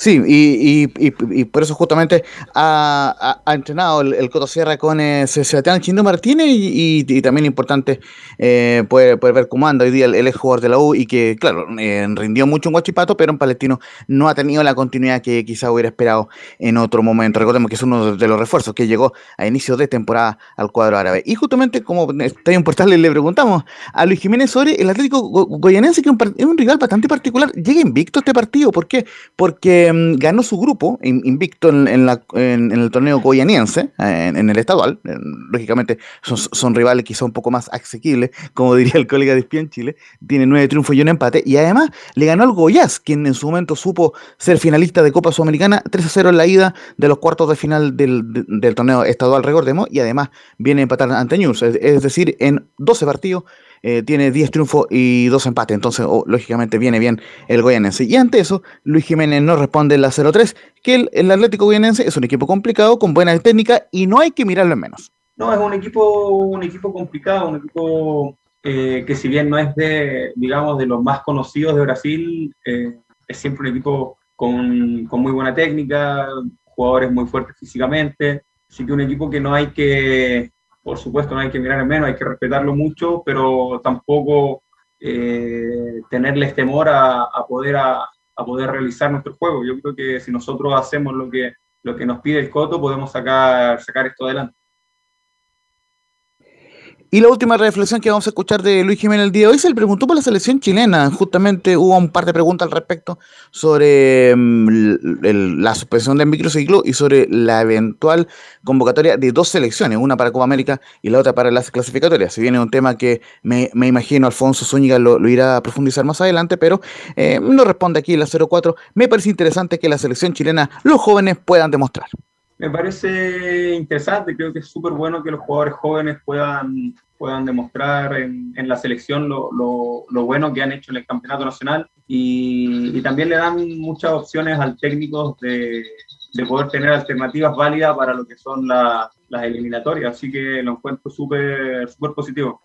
Sí, y, y- y- por eso justamente ha, entrenado el, Coto Sierra con eh, Se- Sebastián Chindo Martínez y, también importante eh, poder, poder ver cómo anda hoy día el, el ex jugador de la U y que, claro, eh, rindió mucho en Guachipato, pero en Palestino no ha tenido la continuidad que quizá hubiera esperado en otro momento. Recordemos que es uno de los refuerzos que llegó a inicio de temporada al cuadro árabe. Y justamente como está en Portal le preguntamos a Luis Jiménez sobre el Atlético Go- Goyanense, que es un, rival bastante particular. Llega invicto este partido, ¿por qué? Porque mm, ganó su grupo, in- invicto en, la- en- el torneo goyaniense, en, el estadual. Lógicamente son, rivales quizá un poco más asequibles, como (laughs) diría el colega de Espía en Chile. Tiene nueve triunfos y un empate. Y además le ganó al Goiás, quien en su momento supo ser finalista de Copa Sudamericana, 3 a 0 en la ida de los cuartos de final del, de- del torneo estadual, recordemos. Y además viene a empatar ante News, es, es decir, en 12 partidos. Eh, tiene 10 triunfos y 2 empates, entonces oh, lógicamente viene bien el goyanense. Y ante eso, Luis Jiménez nos responde en la 0-3, que el, el Atlético Goyanense es un equipo complicado, con buena técnica y no hay que mirarlo en menos. No, es un equipo, un equipo complicado, un equipo eh, que si bien no es de, digamos, de los más conocidos de Brasil, eh, es siempre un equipo con, con muy buena técnica, jugadores muy fuertes físicamente, así que un equipo que no hay que, por supuesto, no hay que mirar en menos, hay que respetarlo mucho, pero tampoco eh, tenerles temor a, a poder, a, a poder realizar nuestro juego. Yo creo que si nosotros hacemos lo que, lo que nos pide el Coto, podemos sacar, sacar esto adelante. Y la última reflexión que vamos a escuchar de Luis Jiménez el día de hoy se le preguntó por la selección chilena. Justamente hubo un par de preguntas al respecto sobre mm, la suspensión del microciclo y sobre la eventual convocatoria de dos selecciones, una para Copa América y la otra para las clasificatorias. Si bien es un tema que me, me imagino Alfonso Zúñiga lo, lo irá a profundizar más adelante, pero eh, no responde aquí la 04. Me parece interesante que la selección chilena, los jóvenes puedan demostrar. Me parece interesante, creo que es súper bueno que los jugadores jóvenes puedan, puedan demostrar en, en la selección lo, lo- lo bueno que han hecho en el campeonato nacional y, y también le dan muchas opciones al técnico de, de poder tener alternativas válidas para lo que son la- las eliminatorias, así que lo encuentro súper súper positivo.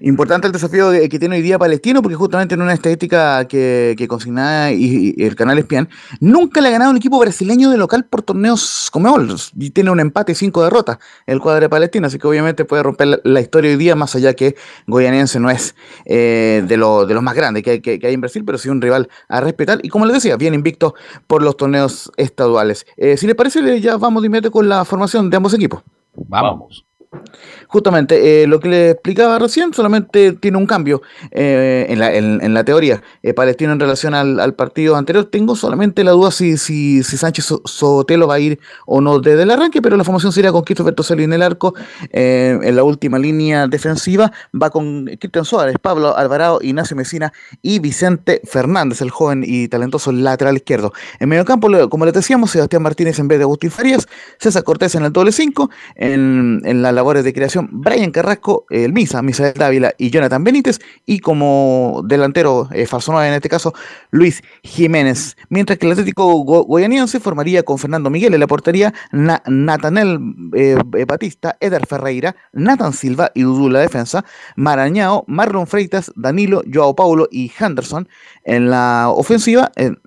Importante el desafío de- que tiene hoy día Palestino, porque justamente en una estadística que, que consignaba y, el canal Espian, nunca le ha ganado un equipo brasileño de local por torneos como y tiene un empate cinco derrotas el cuadro de Palestina, así que obviamente puede romper la, historia hoy día, más allá que Goyanense no es eh, de, lo- de los más grandes que hay, que, hay en Brasil, pero sí un rival a respetar, y como les decía, bien invicto por los torneos estaduales. Eh, si les parece, ya vamos de inmediato con la formación de ambos equipos. Vamos. Justamente, eh, lo que le explicaba recién solamente tiene un cambio eh, en, la, en- la teoría. Eh, Palestino en relación al, al partido anterior, tengo solamente la duda si, si, si Sánchez So- Sotelo va a ir o no desde el arranque, pero la formación sería con Christopher Toselli en el arco. eh, en la última línea defensiva va con Cristian Suárez, Pablo Alvarado, Ignacio Mesina y Vicente Fernández, el joven y talentoso lateral izquierdo. En medio campo, como les decíamos, Sebastián Martínez en vez de Agustín Farías, César Cortés en el doble 5, en, en las labores de creación, Brian Carrasco, el Misa, Misael Dávila y Jonathan Benítez, y como delantero eh, en este caso, Luis Jiménez. Mientras que el Atlético Go- formaría con Fernando Miguel en la portería, Na- Natanel eh, eh, Batista, Eder Ferreira, Nathan Silva y Dudu en la defensa, Marañao, Marlon Freitas, Danilo, Joao Paulo y Henderson en la ofensiva, en,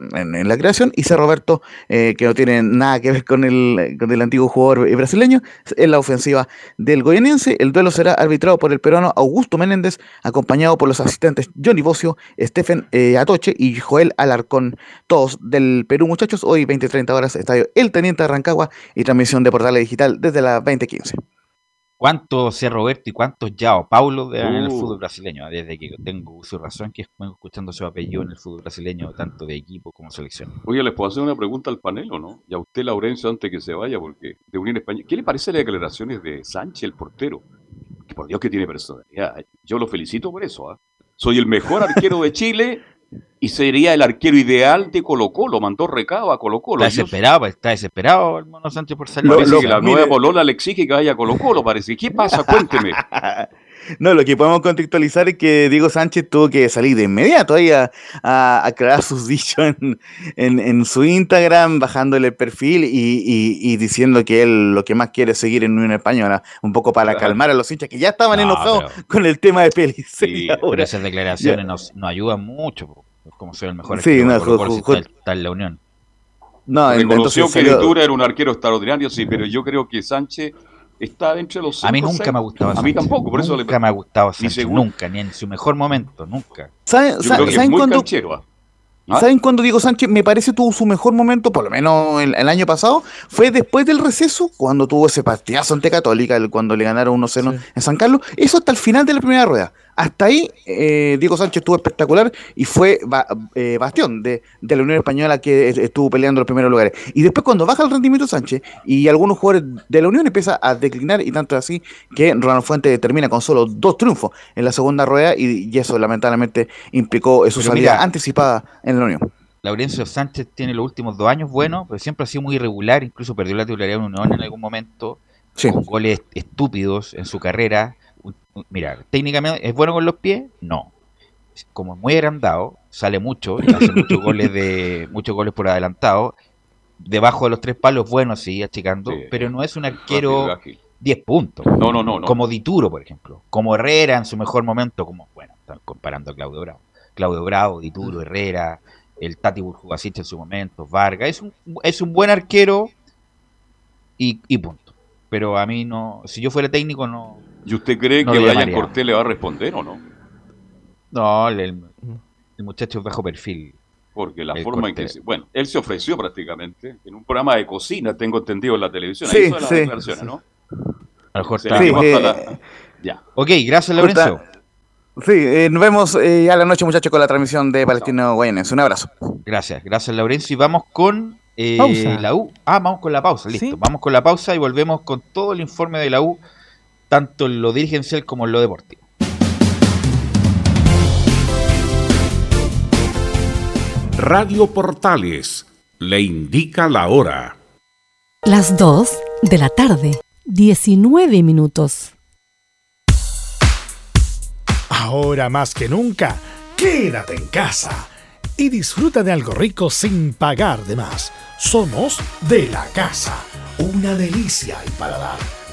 la creación, y C. Roberto, eh, que no tiene nada que ver con el, con el antiguo jugador brasileño, en la ofensiva del Goianiense. El duelo será arbitrado por el peruano Augusto Menéndez, acompañado por los asistentes Johnny Bocio, Stephen eh, Atoche y Joel Alarcón, todos del Perú, muchachos. Hoy 20-30 horas, estadio El Teniente de Rancagua y transmisión de Portales Digital desde la 2015. Cuántos sea Roberto y cuántos Yao Paulo de, en el Uh. fútbol brasileño. Desde que tengo y razón que vengo escuchando su apellido en el fútbol brasileño, tanto de equipo como selección. Oye, ¿les puedo hacer una pregunta al panel o no? Y a usted, Laurencio, antes que se vaya, porque de Unión Española. ¿Qué le parece las declaraciones de Sánchez, el portero? Que por Dios que tiene personalidad. Yo lo felicito por eso. ¿ah? Soy el mejor arquero de Chile y sería el arquero ideal de Colo Colo. Mandó recado a Colo Colo. Está desesperado, está desesperado el mono Sánchez por salir. Parece que la nueva Polola le exige que vaya a Colo Colo, parece. ¿Qué pasa? Cuénteme. (laughs) No, lo que podemos contextualizar es que Diego Sánchez tuvo que salir de inmediato ahí a, a aclarar sus (laughs) dichos en, en- en su Instagram, bajándole el perfil y, y- y diciendo que él lo que más quiere es seguir en Unión Española, un poco para Claro. calmar a los hinchas que ya estaban No, enojados pero- con el tema de Pelis. Pero esas declaraciones nos, nos ayudan mucho, como soy el mejor Sí, no, está, está en la Unión. No, Reconoció entonces que Ventura era un arquero extraordinario, sí, pero yo creo que Sánchez está entre los A mí cinco, nunca seis. me ha gustado A mí tampoco, por eso le Nunca me ha gustado Ni Sánchez, nunca, ni en su mejor momento, nunca. ¿Saben, Yo sa- creo que es saben muy cuándo- canchero. ¿ah? ¿Ah? ¿Saben cuándo Diego Sánchez me parece tuvo su mejor momento, por lo menos el, el año pasado? Fue después del receso, cuando tuvo ese partidazo ante Católica, el- cuando le ganaron 1-0 en San Carlos. Eso hasta el final de la primera rueda. Hasta ahí, eh, Diego Sánchez estuvo espectacular y fue ba- eh, bastión de, de la Unión Española que es- estuvo peleando los primeros lugares. Y después, cuando baja el rendimiento Sánchez y algunos jugadores de la Unión empieza a declinar, y tanto así que Ronald Fuentes termina con solo dos triunfos en la segunda rueda, y, y eso lamentablemente implicó su Pero salida mira, anticipada en la Unión. Laurencio Sánchez tiene los últimos dos años buenos, pero siempre ha sido muy irregular, incluso perdió la titularidad en Unión en algún momento, con goles estúpidos en su carrera. Mira, técnicamente, ¿es bueno con los pies? No. Como es muy agrandado, sale mucho, y hace (laughs) muchos goles de muchos goles por adelantado. Debajo de los tres palos, bueno, sí, achicando, Sí. pero no es un arquero ágil. 10 puntos. No, no, no, no. Como Dituro, por ejemplo. Como Herrera en su mejor momento, como, bueno, están comparando a Claudio Bravo. Claudio Bravo, Dituro, Herrera, el Tati Burjugasic en su momento, Vargas. Es un, es un buen arquero y, y punto. Pero a mí no, si yo fuera técnico, no. ¿Y usted cree no que Brian llamaría. Cortés le va a responder o no? No, el, el muchacho es bajo perfil. Porque la El forma en que... Bueno, él se ofreció prácticamente en un programa de cocina, tengo entendido en la televisión. Sí, Ahí hizo las sí, declaraciones, sí. ¿no? A lo mejor está- Sí, eh, la- Ya. Ok, gracias, Laurencio. Sí, eh, nos vemos eh, ya a la noche, muchachos, con la transmisión de Palestino Guayanense. Un abrazo. Gracias, gracias Laurencio. Y vamos con eh, Pausa. la U. Ah, vamos con la pausa, listo. Vamos con la pausa y volvemos con todo el informe de la U, tanto en lo dirigencial como en lo deportivo. Radio Portales le indica la hora. Las 2 de la tarde, 19 minutos. Ahora más que nunca, quédate en casa y disfruta de algo rico sin pagar de más. Somos de la casa, una delicia al paladar.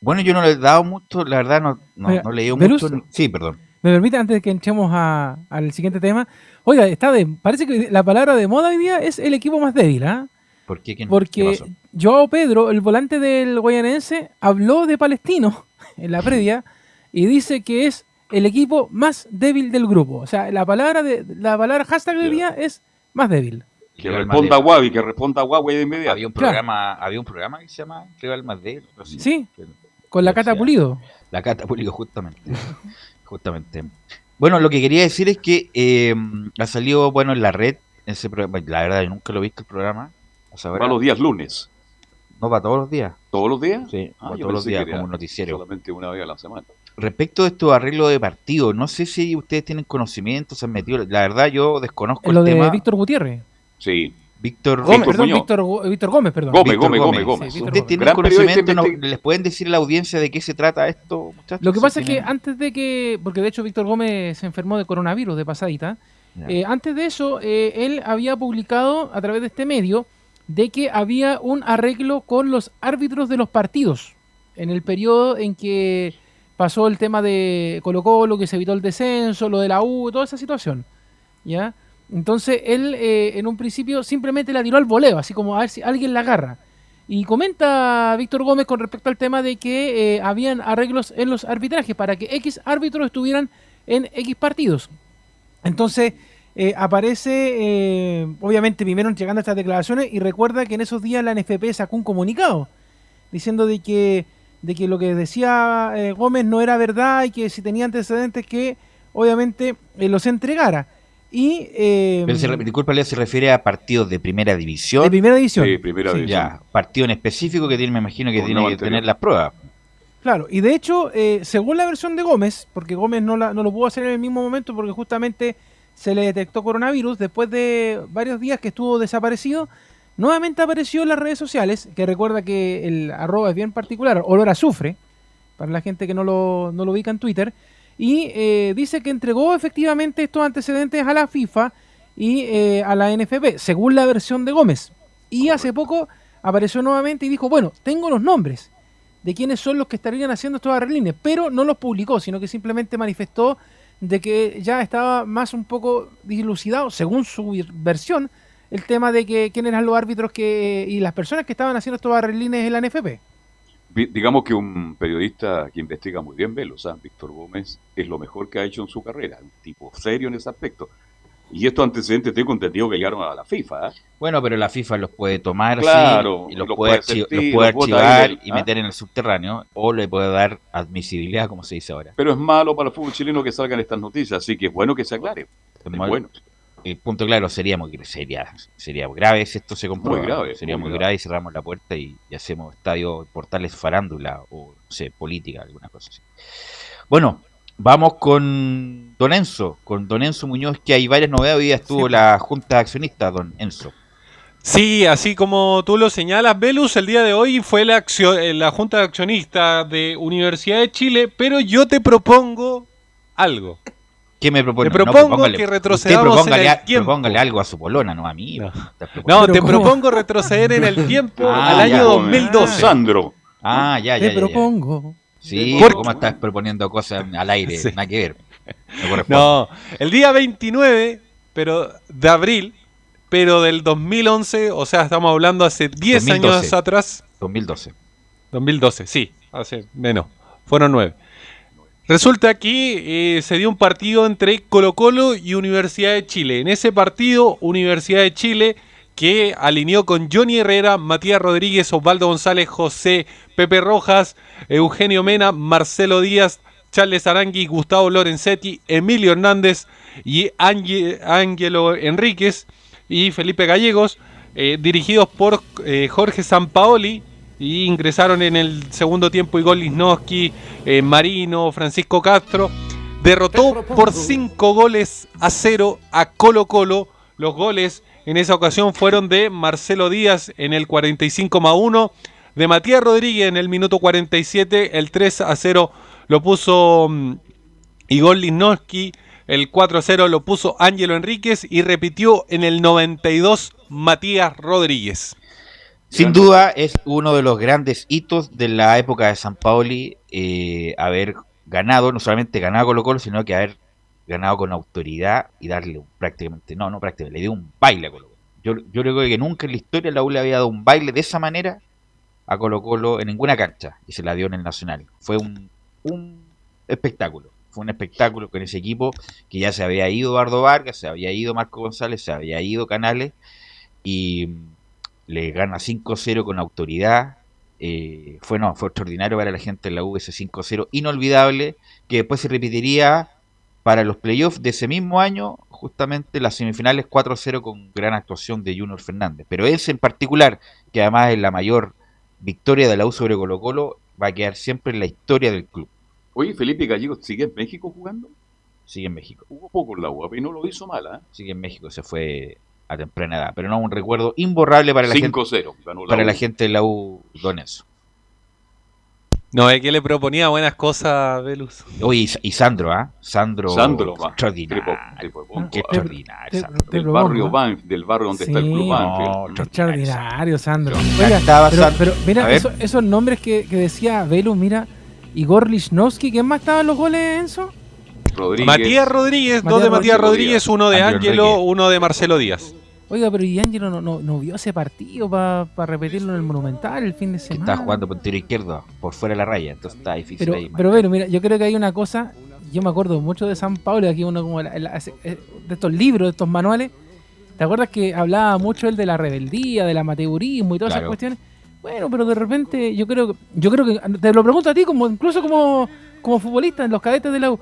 Bueno, yo no le he dado mucho, la verdad no, no, Oiga, no he leído ¿Velus? mucho. Sí, perdón. ¿Me permite antes de que entremos a- al siguiente tema? Oiga, está de, parece que la palabra de moda hoy día es el equipo más débil, ¿ah? ¿Por qué? ¿Quién- qué Porque pasó? Joao Pedro, el volante del Guayanense, habló de Palestino (laughs) en la previa y dice que es el equipo más débil del grupo. O sea, la palabra de la palabra hashtag del día es más débil. Que responda Huawei, que responda Huawei de inmediato. Había un programa, había un programa que se llama Rival Más de Sí, con la Cata Pulido. La Cata Pulido, justamente. (laughs) justamente. Bueno, lo que quería decir es que eh, ha salido, bueno, en la red, ese programa, la verdad, yo nunca lo he visto el programa. O sea, Va los días lunes. No, va todos los días. ¿Todos los días? Sí, Ah, todos los días como un noticiero. Solamente una vez a la semana. Respecto de estos arreglos de partido, no sé si ustedes tienen conocimiento, se han metido. La verdad, yo desconozco Lo el de tema. Víctor Gutiérrez. Sí. Víctor Gómez, Víctor perdón, Muñoz. Víctor, Gómez, perdón. Gómez, Víctor Gómez, Gómez, Gómez. Sí, Víctor ¿Ustedes Gómez. tienen Gran conocimiento? periodista ¿No- investi- ¿Les pueden decir a la audiencia de qué se trata esto, muchachos? Lo que pasa es que antes de que, porque de hecho Víctor Gómez se enfermó de coronavirus de pasadita, eh, antes de eso eh, él había publicado a través de este medio de que había un arreglo con los árbitros de los partidos en el periodo en que pasó el tema de Colo Colo, que se evitó el descenso, lo de la U, toda esa situación, ¿ya? Entonces él eh, en un principio simplemente la tiró al voleo, así como a ver si alguien la agarra. Y comenta Víctor Gómez con respecto al tema de que eh, habían arreglos en los arbitrajes para que X árbitros estuvieran en X partidos. Entonces eh, aparece, eh, obviamente, primero llegando estas declaraciones y recuerda que en esos días la NFP sacó un comunicado diciendo de que, de que lo que decía eh, Gómez no era verdad y que si tenía antecedentes que obviamente los entregara. Y eh, Pero se, re- disculpa, Leo, se refiere a partidos de primera división. de primera división. Sí, primera división. Ya, partido en específico que tiene, me imagino que tiene que anterior. tener las pruebas. Claro, y de hecho, eh, según la versión de Gómez, porque Gómez no, la- no lo pudo hacer en el mismo momento porque justamente se le detectó coronavirus, después de varios días que estuvo desaparecido, nuevamente apareció en las redes sociales, que recuerda que el arroba es bien particular, olor a azufre, para la gente que no lo, no lo ubica en Twitter, y eh, dice que entregó efectivamente estos antecedentes a la FIFA y eh, a la NFP, según la versión de Gómez. Y hace poco apareció nuevamente y dijo, bueno, tengo los nombres de quiénes son los que estarían haciendo estos arreglines, pero no los publicó, sino que simplemente manifestó de que ya estaba más un poco dilucidado, según su versión, el tema de que quiénes eran los árbitros que y las personas que estaban haciendo estos arreglines en la NFP. Digamos que un periodista que investiga muy bien Velo, ¿sabes? Víctor Gómez, es lo mejor que ha hecho en su carrera, un tipo serio en ese aspecto. Y estos antecedentes tengo entendido que llegaron a la FIFA. ¿eh? Bueno, pero la FIFA los puede tomar Claro, y los, los puede, sentir, los puede archivar y ¿ah? meter en el subterráneo, o le puede dar admisibilidad, como se dice ahora. Pero es malo para el fútbol chileno que salgan estas noticias, así que es bueno que se aclare. Es bueno. El punto claro sería muy sería, sería grave si esto se comprueba. Muy grave, sería muy muy, grave. grave y cerramos la puerta y, y hacemos estadio portales farándula o no sé, política, alguna cosa así. Bueno, vamos con Don Enzo, con Don Enzo Muñoz, que hay varias novedades. Hoy día estuvo la Junta de Accionistas, Don Enzo. Sí, así como tú lo señalas, Velus, el día de hoy fue la, eh, la Junta de Accionistas de Universidad de Chile, pero yo te propongo algo. ¿Qué me propone? Te propongo propóngale- que retrocedamos propóngale, en el a- tiempo. propóngale algo a su polona, no a mí. No, proponiendo- No, te ¿cómo? propongo retroceder en el (laughs) tiempo Ah, al año ya. 2012. Sandro. Ah, ya, ya, Te ya, ya. propongo. Sí, Porque- ¿cómo estás proponiendo cosas al aire? Sí. Nada que ver. No. (laughs) No, el día 29 pero, de abril, pero del 2011, o sea, estamos hablando hace 10 años 2012. atrás. 2012. 2012, sí, hace menos, fueron 9. Resulta que eh, se dio un partido entre Colo Colo y Universidad de Chile. En ese partido, Universidad de Chile, que alineó con Johnny Herrera, Matías Rodríguez, Osvaldo González, José Pepe Rojas, Eugenio Mena, Marcelo Díaz, Charles Arangui, Gustavo Lorenzetti, Emilio Hernández y Ángelo Enríquez y Felipe Gallegos, eh, dirigidos por eh, Jorge Sampaoli, y ingresaron en el segundo tiempo Igor Lisnowski, eh, Marino, Francisco Castro. Derrotó por 5 goles a 0 a Colo Colo. Los goles en esa ocasión fueron de Marcelo Díaz en el 45 más 1, de Matías Rodríguez en el minuto 47, el 3 a 0 lo puso mm, Igor Lisnowski, el 4 a 0 lo puso Ángelo Enríquez y repitió en el 92 Matías Rodríguez. Sin duda es uno de los grandes hitos de la época de San Paoli eh, haber ganado, no solamente ganado Colo Colo, sino que haber ganado con autoridad y darle prácticamente, no, no prácticamente, le dio un baile a Colo Colo. Yo, yo creo que nunca en la historia la U le había dado un baile de esa manera a Colo Colo en ninguna cancha y se la dio en el Nacional. Fue un, un espectáculo. Fue un espectáculo con ese equipo que ya se había ido Eduardo Vargas, se había ido Marco González, se había ido Canales y le gana 5-0 con autoridad. Eh, fue, no, fue extraordinario para la gente de la U ese 5-0, inolvidable, que después se repetiría para los playoffs de ese mismo año, justamente las semifinales 4-0 con gran actuación de Junior Fernández. Pero ese en particular, que además es la mayor victoria de la U sobre Colo Colo, va a quedar siempre en la historia del club. Oye, Felipe Gallego, ¿sigue en México jugando? Sigue en México. Hubo poco en la U, y no lo hizo mal, ¿eh? Sigue en México, se fue a temprana edad, pero no un recuerdo imborrable para la gente para la gente de la U Donenso. No, es que le proponía buenas cosas Velus. Uy, y, Sandro, ¿ah? Sandro, Sandro extraordinario. Qué extraordinario. del, barrio Banf, del barrio donde está el club Banfield. extraordinario, Sandro. Oiga, pero, mira, esos nombres que, que decía Velus, mira, Igor Lichnowsky, ¿quién más estaba en los goles, Enzo? Matías Rodríguez, dos de Matías Rodríguez, uno de Ángelo, uno de Marcelo Díaz. Oiga, pero ¿y Ángelo no, no, vio ese partido para repetirlo en el Monumental el fin de semana? Está jugando por tiro izquierdo, por fuera de la raya, entonces está difícil pero, ahí. Pero bueno, mira, yo creo que hay una cosa, yo me acuerdo mucho de San Pablo, aquí uno como eh, de estos libros, de estos manuales, ¿te acuerdas que hablaba mucho él de la rebeldía, del amateurismo y todas esas cuestiones? Bueno, pero de repente yo creo yo creo que te lo pregunto a ti como incluso como como futbolista en los cadetes de la U.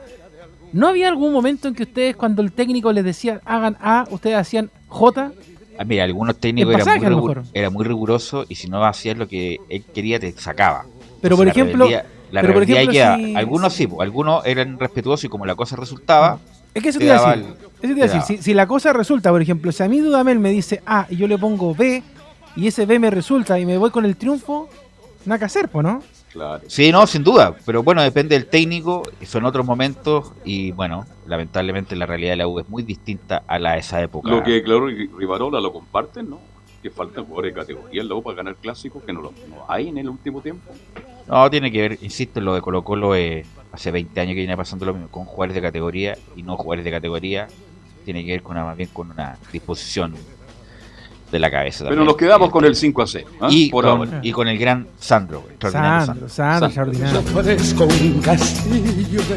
¿No había algún momento en que ustedes, cuando el técnico les decía hagan A, ustedes hacían J? Ah, mira, algunos técnicos eran muy, era muy riguroso y si no hacías lo que él quería, te sacaba. Pero por ejemplo, la pero por ejemplo, algunos sí, algunos eran respetuosos y como la cosa resultaba. Es que eso te iba a decir. Eso te decir. Si, si, la cosa resulta, por ejemplo, si a mí Dudamel me dice A y yo le pongo B y ese B me resulta y me voy con el triunfo, nada que hacer, pues, ¿no? Sí, no, sin duda, pero bueno, depende del técnico, son otros momentos y bueno, lamentablemente la realidad de la U es muy distinta a la de esa época. Lo que claro Rivarola lo comparten, ¿no? Que falta jugadores de categoría en la U para ganar clásicos que no lo hay en el último tiempo. No, tiene que ver, insisto, lo de Colo Colo es hace 20 años que viene pasando lo mismo, con jugadores de categoría y no jugadores de categoría, tiene que ver con una, más bien con una disposición de la cabeza. Pero nos quedamos con el 5 a 0. ¿ah? Y, con, y con el gran Sandro. Sandro, Sandro, Sandro,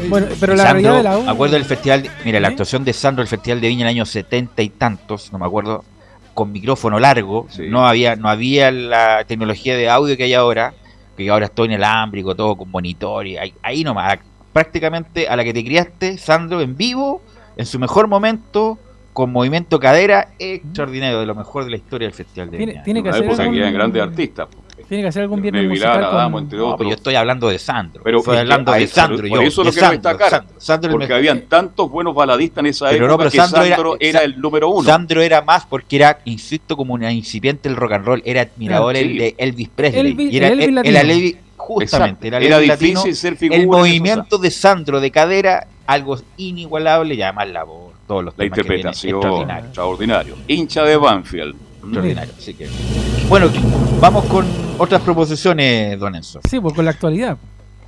Bueno, pero la realidad de la U. Acuerdo del festival, mira, la actuación de Sandro, el festival de Viña en el año 70 y tantos, no me acuerdo, con micrófono largo. No había no había la tecnología de audio que hay ahora, que ahora estoy en el ámbrico, todo con monitor. Y ahí, ahí nomás, prácticamente a la que te criaste, Sandro, en vivo, en su mejor momento con movimiento cadera extraordinario, de lo mejor de la historia del Festival de Tiene, tiene que hacer algún... que grandes artistas. Tiene que hacer algún viernes musical con... entre otros. yo estoy hablando de Sandro. Pero estoy hablando de Sandro. Por eso lo quiero destacar. Sandro, porque habían tantos buenos baladistas en esa pero época no, pero que Sandro, era, era, el número uno. Sandro era más porque era, insisto, como una incipiente el rock and roll. Era admirador el de Elvis Presley. Elvis, y era, el, Elvis justamente. Era, era difícil ser figura. El movimiento de Sandro de cadera, algo inigualable, y además la voz todos los La interpretación extraordinario. extraordinario. Hincha de Banfield. Extraordinario. Así que, bueno, vamos con otras proposiciones, don Enzo. Sí, pues con la actualidad.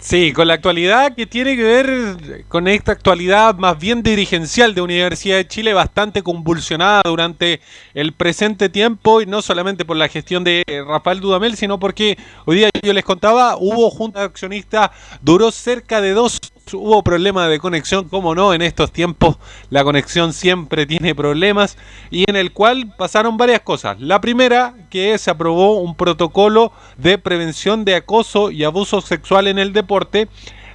Sí, con la actualidad que tiene que ver con esta actualidad más bien dirigencial de Universidad de Chile, bastante convulsionada durante el presente tiempo, y no solamente por la gestión de Rafael Dudamel, sino porque hoy día yo les contaba, hubo junta de accionistas, duró cerca de dos hubo problema de conexión, como no, en estos tiempos la conexión siempre tiene problemas y en el cual pasaron varias cosas. La primera, que se aprobó un protocolo de prevención de acoso y abuso sexual en el deporte.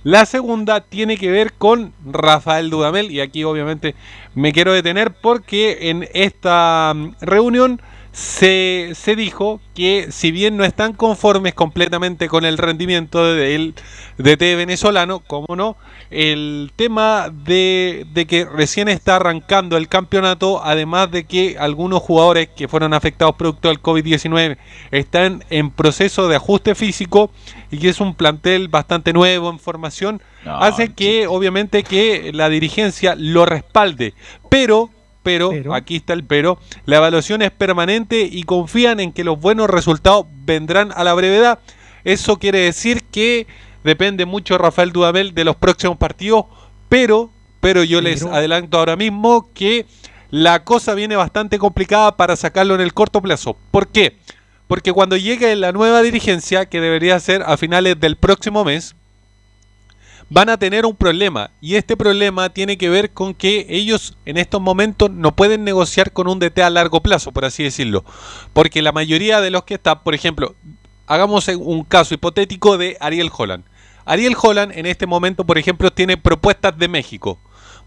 La segunda tiene que ver con Rafael Dudamel y aquí obviamente me quiero detener porque en esta mm, reunión se, se, dijo que si bien no están conformes completamente con el rendimiento del DT venezolano, como no, el tema de, de, que recién está arrancando el campeonato, además de que algunos jugadores que fueron afectados producto del COVID-19 están en proceso de ajuste físico y que es un plantel bastante nuevo en formación, no, hace que obviamente que la dirigencia lo respalde, pero pero, pero, aquí está el pero, la evaluación es permanente y confían en que los buenos resultados vendrán a la brevedad. Eso quiere decir que depende mucho Rafael Dudamel de los próximos partidos, pero, pero yo pero. les adelanto ahora mismo que la cosa viene bastante complicada para sacarlo en el corto plazo. ¿Por qué? Porque cuando llegue la nueva dirigencia, que debería ser a finales del próximo mes, van a tener un problema. Y este problema tiene que ver con que ellos en estos momentos no pueden negociar con un DT a largo plazo, por así decirlo, porque la mayoría de los que están, por ejemplo, hagamos un caso hipotético de Ariel Holland. Ariel Holland en este momento, por ejemplo, tiene propuestas de México,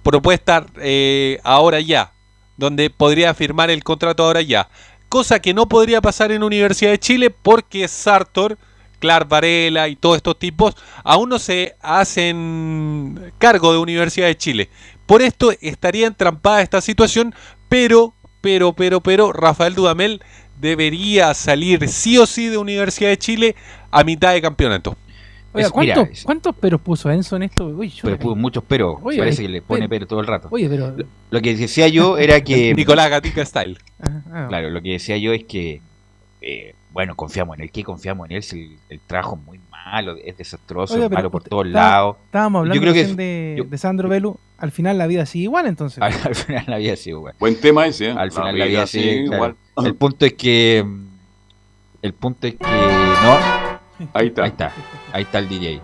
propuestas eh, ahora ya, donde podría firmar el contrato ahora ya, cosa que no podría pasar en Universidad de Chile porque Sartor Clark Varela y todos estos tipos aún no se hacen cargo de Universidad de Chile. Por esto estaría entrampada esta situación, pero, pero, pero, pero, Rafael Dudamel debería salir sí o sí de Universidad de Chile a mitad de campeonato. Oiga, ¿cuántos, mira, ¿cuántos peros puso Enzo en esto? Uy, pero puso muchos peros. Oye, Parece que le pone pero- todo el rato. Oye, pero. Lo, lo que decía yo era que. (laughs) Nicolás Gatica Style. Ah, Claro, lo que decía yo es que. eh, bueno, confiamos en él. ¿Qué confiamos en él? Si el, el trabajo es muy malo, es desastroso, es malo por todos lados. Estábamos hablando Yo creo que recién de, yo- de Sandro Velu. Al final la vida sigue igual, entonces. al, (laughs) al final la vida sigue igual. Buen tema ese, ¿eh? Al La final la vida vida sigue sigue igual. El punto es que. mm, El punto es que. No. Ahí está. Ahí está. Ahí está el DJ.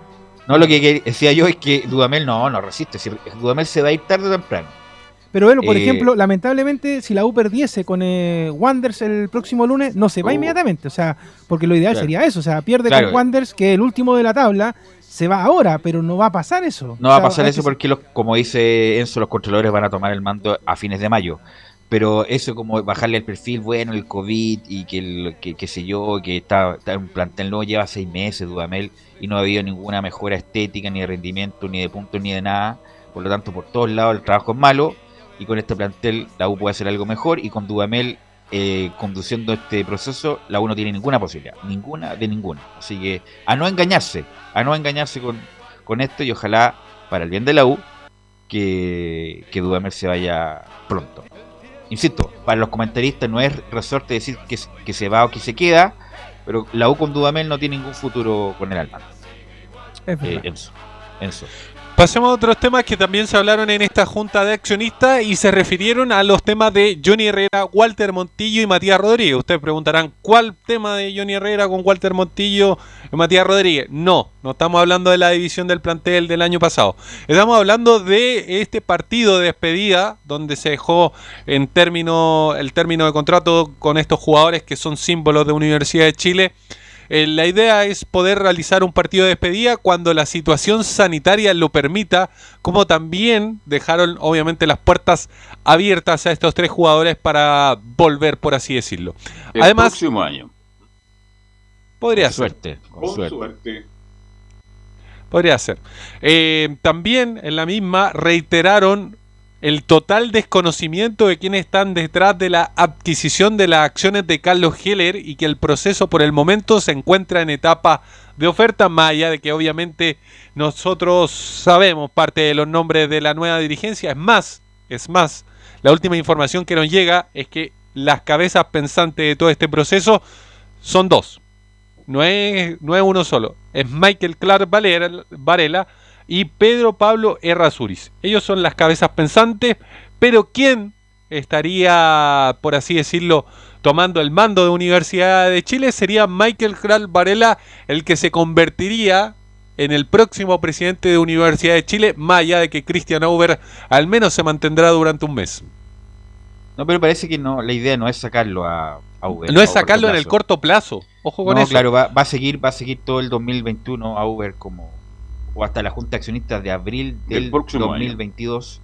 No, lo que que decía yo es que Dudamel no, no resiste. Si Dudamel se va a ir tarde o temprano. Pero Velu, por Eh, ejemplo, lamentablemente, si la U perdiese con eh, Wanders el próximo lunes, no se va Uh. inmediatamente. O sea, porque lo ideal Claro. sería eso. O sea, pierde Claro. con Wanders, que es el último de la tabla, se va ahora, pero no va a pasar eso. No O va a pasar eso que- porque, los, como dice Enzo, los controladores van a tomar el mando a fines de mayo. Pero eso como bajarle el perfil, bueno, el COVID y que, el, que, qué sé yo, que está, está en un plantel nuevo, lleva seis meses Dudamel y no ha habido ninguna mejora estética, ni de rendimiento, ni de puntos, ni de nada. Por lo tanto, por todos lados el trabajo es malo y con este plantel la U puede hacer algo mejor y con Dudamel eh, conduciendo este proceso, la U no tiene ninguna posibilidad, ninguna de ninguna. Así que a no engañarse, a no engañarse con, con esto y ojalá para el bien de la U que, que Dudamel se vaya pronto. Insisto, para los comentaristas no es resorte decir que, que se va o que se queda, pero la U con Dudamel no tiene ningún futuro con el alma. Eh, Enzo, Enzo. Pasemos a otros temas que también se hablaron en esta junta de accionistas y se refirieron a los temas de Johnny Herrera, Walter Montillo y Matías Rodríguez. Ustedes preguntarán, ¿cuál tema de Johnny Herrera con Walter Montillo y Matías Rodríguez? No, no estamos hablando de la división del plantel del año pasado. Estamos hablando de este partido de despedida donde se dejó en término el término de contrato con estos jugadores que son símbolos de Universidad de Chile. Eh, la idea es poder realizar un partido de despedida cuando la situación sanitaria lo permita, como también dejaron obviamente las puertas abiertas a estos tres jugadores para volver, por así decirlo. El Además, próximo año. podría Con ser. suerte, con Con suerte. suerte. Podría ser. Eh, también en la misma reiteraron el total desconocimiento de quienes están detrás de la adquisición de las acciones de Carlos Heller y que el proceso por el momento se encuentra en etapa de oferta, allá de que obviamente nosotros sabemos parte de los nombres de la nueva dirigencia. Es más, es más, la última información que nos llega es que las cabezas pensantes de todo este proceso son dos. No es, no es uno solo. Es Michael Clark Varela y Pedro Pablo Errázuriz. Ellos son las cabezas pensantes, pero ¿quién estaría, por así decirlo, tomando el mando de Universidad de Chile? Sería Michael Clark Varela el que se convertiría en el próximo presidente de Universidad de Chile, más allá de que Christian Auber al menos se mantendrá durante un mes. No, pero parece que no, la idea no es sacarlo a, Uber. No es sacarlo en el corto plazo. Ojo con no, eso. claro, va, va, a seguir, va a seguir todo el 2021 a Uber como o hasta la Junta de Accionistas de abril del, 2022,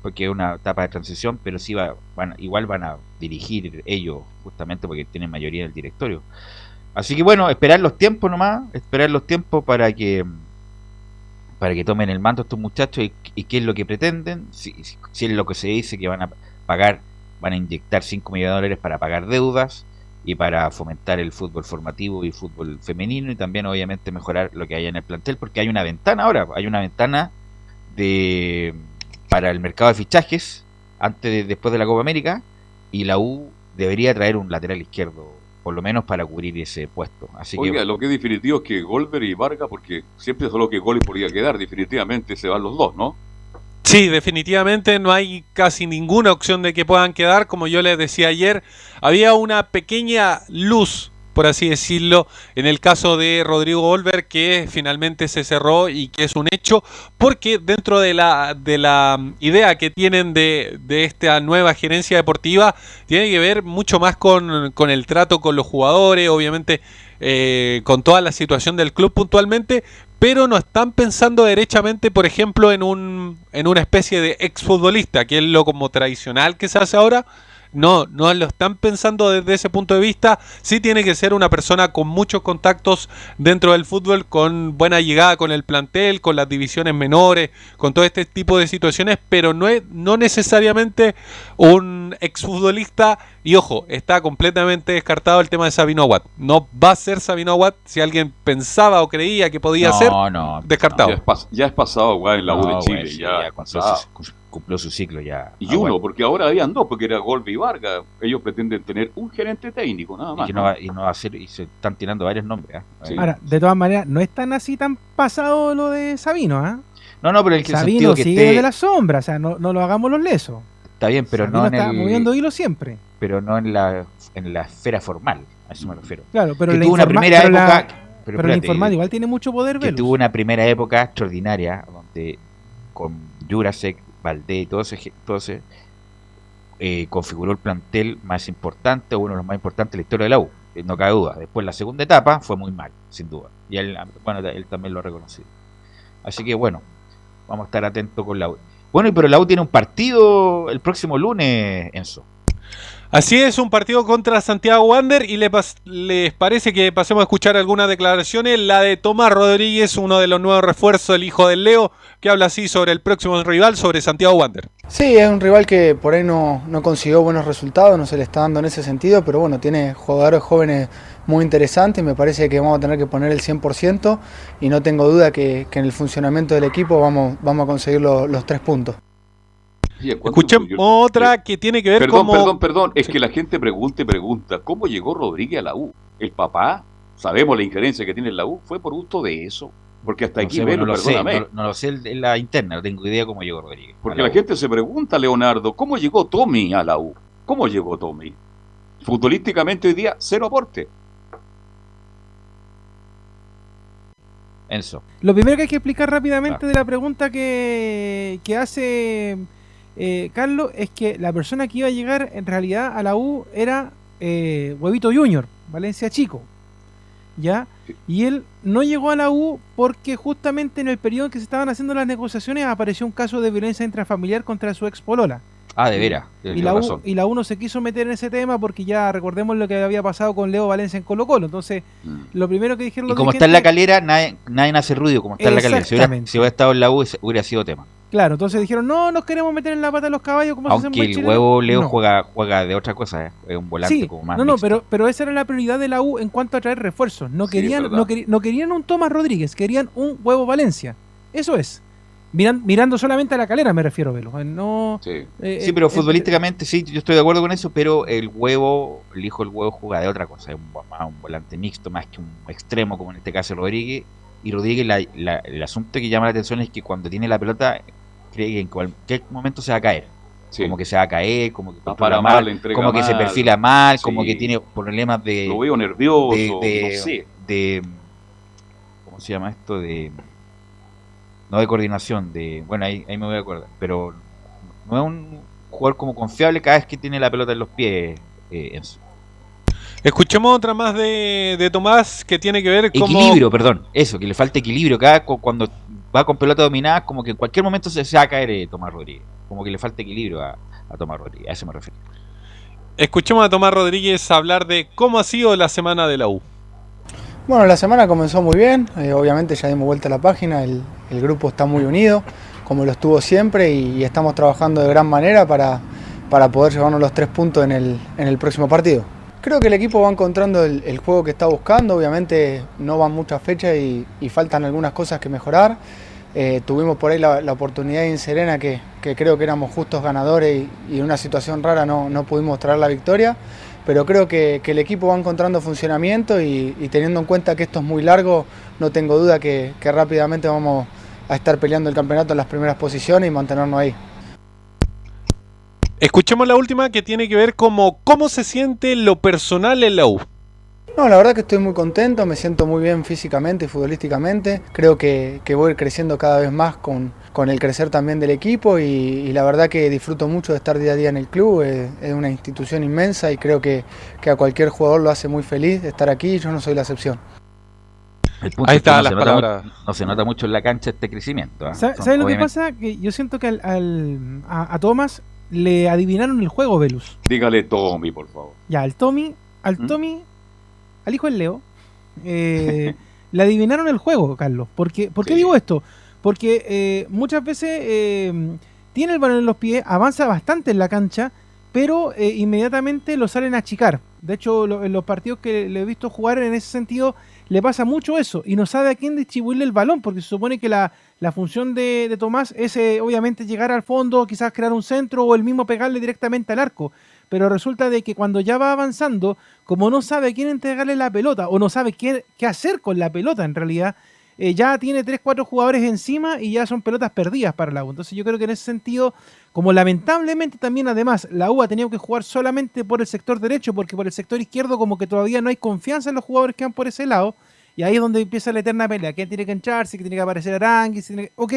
porque es una etapa de transición, pero sí va, van, igual van a dirigir ellos, justamente porque tienen mayoría del directorio. Así que bueno, esperar los tiempos nomás, esperar los tiempos para que para que tomen el mando estos muchachos y, qué es lo que pretenden, si, si, es lo que se dice que van a pagar, van a inyectar 5 millones de dólares para pagar deudas y para fomentar el fútbol formativo y fútbol femenino y también obviamente mejorar lo que hay en el plantel porque hay una ventana ahora, hay una ventana de para el mercado de fichajes antes de, después de la Copa América y la U debería traer un lateral izquierdo por lo menos para cubrir ese puesto. Así Oiga, que lo que es definitivo es que Golver y Vargas, porque siempre solo que Gol podía quedar, definitivamente se van los dos, ¿no? Sí, definitivamente no hay casi ninguna opción de que puedan quedar. Como yo les decía ayer, había una pequeña luz, por así decirlo, en el caso de Rodrigo Olver, que finalmente se cerró y que es un hecho, porque dentro de la, de la idea que tienen de, de esta nueva gerencia deportiva, tiene que ver mucho más con, con el trato con los jugadores, obviamente. Eh, con toda la situación del club puntualmente, pero no están pensando derechamente, por ejemplo, en, un, en una especie de exfutbolista, que es lo como tradicional que se hace ahora. No, no lo están pensando desde ese punto de vista. Sí tiene que ser una persona con muchos contactos dentro del fútbol, con buena llegada con el plantel, con las divisiones menores, con todo este tipo de situaciones, pero no, es, no necesariamente un exfutbolista. Y ojo, está completamente descartado el tema de Sabino Watt. No va a ser Sabino Watt si alguien pensaba o creía que podía no, ser. No, descartado. Ya es, pas ya es pasado, en la U de Chile. Ya, ya cumplió, su, ciclo ya. Y uno, porque ahora habían dos, porque era Golpe y Vargas. Ellos pretenden tener un gerente técnico, nada más. Y, no va, y no va a ser, y se están tirando varios nombres. ¿eh? Sí. Ahora, de todas maneras, no es tan así tan pasado lo de Sabino, ¿ah? ¿eh? No, no, pero el que Sabino que sigue esté... desde la sombra, o sea, no, no lo hagamos los lesos. Está bien, pero Sabino no en está el... moviendo hilo siempre. Pero no en la, en la esfera formal, a eso me refiero. Claro, pero que la tuvo una primera pero época... La... Pero, pero espérate, la informal igual tiene mucho poder, Que Velus. tuvo una primera época extraordinaria, donde con Jurasek, Valdé y todo ese... Todo ese eh, configuró el plantel más importante, uno de los más importantes de la historia de la U, eh, no cabe duda. Después la segunda etapa fue muy mal, sin duda. Y él, bueno, él también lo ha reconocido. Así que bueno, vamos a estar atentos con la U. Bueno, pero la U tiene un partido el próximo lunes, Enzo. Así es, un partido contra Santiago Wander y les, les, parece que pasemos a escuchar algunas declaraciones. La de Tomás Rodríguez, uno de los nuevos refuerzos, el hijo del Leo, que habla así sobre el próximo rival, sobre Santiago Wander. Sí, es un rival que por ahí no, no consiguió buenos resultados, no se le está dando en ese sentido, pero bueno, tiene jugadores jóvenes muy interesantes, me parece que vamos a tener que poner el 100% y no tengo duda que, en el funcionamiento del equipo vamos, vamos a conseguir lo, los tres puntos. Escuchen otra que tiene que ver perdón, como... Perdón, perdón, es que la gente pregunta y pregunta, ¿cómo llegó Rodríguez a la U? El papá, sabemos la injerencia que tiene en la U, fue por gusto de eso. Porque hasta no aquí, sé, no, lo sé, perdóname. no, no, lo sé en la interna, no tengo idea cómo llegó Rodríguez. Porque la, la gente se pregunta, Leonardo, ¿cómo llegó Tommy a la U? ¿Cómo llegó Tommy? Futbolísticamente hoy día, cero aporte. Enzo. Lo primero que hay que explicar rápidamente ah. de la pregunta que, que hace eh, Carlos es que la persona que iba a llegar en realidad a la U era eh, Huevito Junior, Valencia Chico. ¿Ya? Y él no llegó a la U porque justamente en el periodo en que se estaban haciendo las negociaciones apareció un caso de violencia intrafamiliar contra su ex polola. Ah, de veras. Y la, U, y la U no se quiso meter en ese tema porque ya recordemos lo que había pasado con Leo Valencia en Colo Colo. Entonces, mm. lo primero que dijeron Y como está en la calera, nadie, nadie hace ruido como está en la calera. Si hubiera, si hubiera estado en la U, hubiera sido tema. Claro, entonces dijeron, no, nos queremos meter en la pata de los caballos como Aunque se el huevo Leo no. juega, juega de otra cosa, ¿eh? es un volante sí, como más. No, no, mixto. pero, pero esa era la prioridad de la U en cuanto a traer refuerzos. No querían, sí, no, querían no, querían un Tomás Rodríguez, querían un huevo Valencia. Eso es. Miran, mirando solamente a la calera me refiero, Velo. No, sí. Eh, sí, pero eh, futbolísticamente sí, yo estoy de acuerdo con eso, pero el huevo, el hijo del huevo juega de otra cosa, es un, un volante mixto más que un extremo, como en este caso Rodríguez. Y Rodríguez, la, la, el asunto que llama la atención es que cuando tiene la pelota, cree que en cualquier momento se va a caer. Sí. Como que se va a caer, como que para mal, mal como que mal. se perfila mal, Sí. como que tiene problemas de. Lo veo nervioso, de, de, no sé. de- ¿Cómo se llama esto? De no de coordinación, de bueno, ahí, ahí me voy a acordar, pero no es un jugador como confiable cada vez que tiene la pelota en los pies, eh, Enzo. Escuchemos otra más de, de Tomás que tiene que ver con. Equilibrio, perdón, eso, que le falta equilibrio. Cada cu- cuando va con pelota dominada, como que en cualquier momento se, se va a caer eh, Tomás Rodríguez. Como que le falta equilibrio a, a Tomás Rodríguez, a eso me refiero. Escuchemos a Tomás Rodríguez hablar de cómo ha sido la semana de la U. Bueno, la semana comenzó muy bien, eh, obviamente ya dimos vuelta a la página, el, el grupo está muy unido, como lo estuvo siempre, y, y estamos trabajando de gran manera para, para poder llevarnos los tres puntos en el, en el próximo partido. Creo que el equipo va encontrando el, juego que está buscando, obviamente no van muchas fechas y, faltan algunas cosas que mejorar. Eh, tuvimos por ahí la, oportunidad en Serena que, creo que éramos justos ganadores y, en una situación rara no, pudimos traer la victoria, pero creo que, el equipo va encontrando funcionamiento y, y teniendo en cuenta que esto es muy largo, no tengo duda que, que rápidamente vamos a estar peleando el campeonato en las primeras posiciones y mantenernos ahí. Escuchemos la última que tiene que ver como cómo se siente lo personal en la U. No, la verdad que estoy muy contento, me siento muy bien físicamente y futbolísticamente. Creo que, que voy creciendo cada vez más con, con el crecer también del equipo y, y la verdad que disfruto mucho de estar día a día en el club. Es, es una institución inmensa y creo que, que a cualquier jugador lo hace muy feliz estar aquí y yo no soy la excepción. El punto Ahí es que está no las se nota palabras. no se nota mucho en la cancha este crecimiento. ¿ah? ¿Sabe- Son- ¿Sabes lo que pasa? Que yo siento que al, al- a, a Thomas le adivinaron el juego, Velus. Dígale Tommy, por favor. Ya, al Tommy, al ¿Mm? Tommy, al hijo del Leo, eh, (laughs) le adivinaron el juego, Carlos. Porque, ¿Por qué digo esto? Porque eh, muchas veces eh, tiene el balón en los pies, avanza bastante en la cancha, pero eh, inmediatamente lo salen a achicar. De hecho, lo- en los partidos que le he visto jugar en ese sentido, le pasa mucho eso y no sabe a quién distribuirle el balón, porque se supone que la, la función de, de Tomás es eh, obviamente llegar al fondo, quizás crear un centro o el mismo pegarle directamente al arco. Pero resulta de que cuando ya va avanzando, como no sabe a quién entregarle la pelota o no sabe qué, qué hacer con la pelota en realidad, eh, ya tiene 3-4 jugadores encima y ya son pelotas perdidas para la U. Entonces yo creo que en ese sentido, como lamentablemente también además la U ha tenido que jugar solamente por el sector derecho, porque por el sector izquierdo como que todavía no hay confianza en los jugadores que van por ese lado, y ahí es donde empieza la eterna pelea. ¿Quién tiene que entrar? Si tiene que aparecer Aranguis, que- Ok,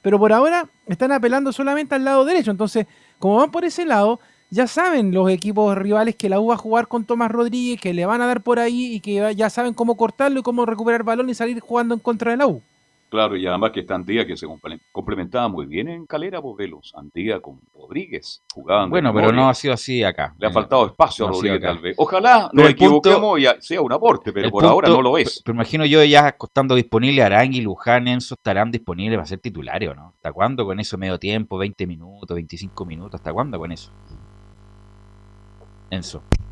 pero por ahora están apelando solamente al lado derecho. Entonces, como van por ese lado, ya saben los equipos rivales que la U va a jugar con Tomás Rodríguez, que le van a dar por ahí y que ya saben cómo cortarlo y cómo recuperar balón y salir jugando en contra de la U. Claro, y además que está Andía que se comple- complementaba muy bien en Calera, Bovelos. Andía con Rodríguez jugaban. Bueno, pero no ha sido así acá. Le ha faltado espacio No a Rodríguez, tal vez. Ojalá Pero nos el punto- equivoquemos y sea un aporte, pero El por ahora no lo es. Pero imagino yo ya estando disponible Arangui, Luján, Enzo estarán disponibles para ser titulares, ¿o no? ¿Hasta cuándo con eso medio tiempo, 20 minutos, 25 minutos? ¿Hasta cuándo con eso?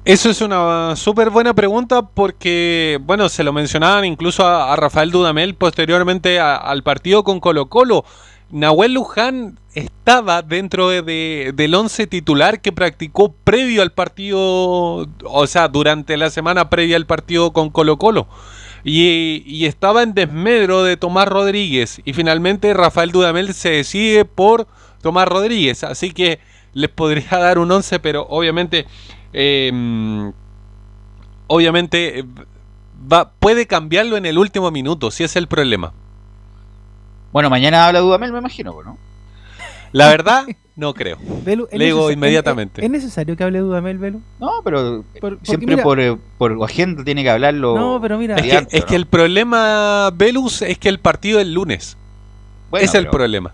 Eso es una súper buena pregunta porque, bueno, se lo mencionaban incluso a, Rafael Dudamel posteriormente al partido con Colo Colo. Nahuel Luján estaba dentro de- de- del once titular que practicó previo al partido, o sea, durante la semana previa al partido con Colo Colo. Y, y estaba en desmedro de Tomás Rodríguez. Y finalmente Rafael Dudamel se decide por Tomás Rodríguez. Así que les podría (laughs) dar un 11, pero obviamente, eh, obviamente eh, va, puede cambiarlo en el último minuto, si es el problema. Bueno, mañana habla Dudamel, me imagino, ¿no? La verdad, no creo. (laughs) Belu, ¿es Le digo inmediatamente. ¿Es, es necesario que hable Dudamel, Velu? No, pero Por- Siempre mira- por, eh, por agenda tiene que hablarlo. No, pero mira- Es que, el problema, Velus, es que el partido es el lunes. Bueno, es el pero- problema.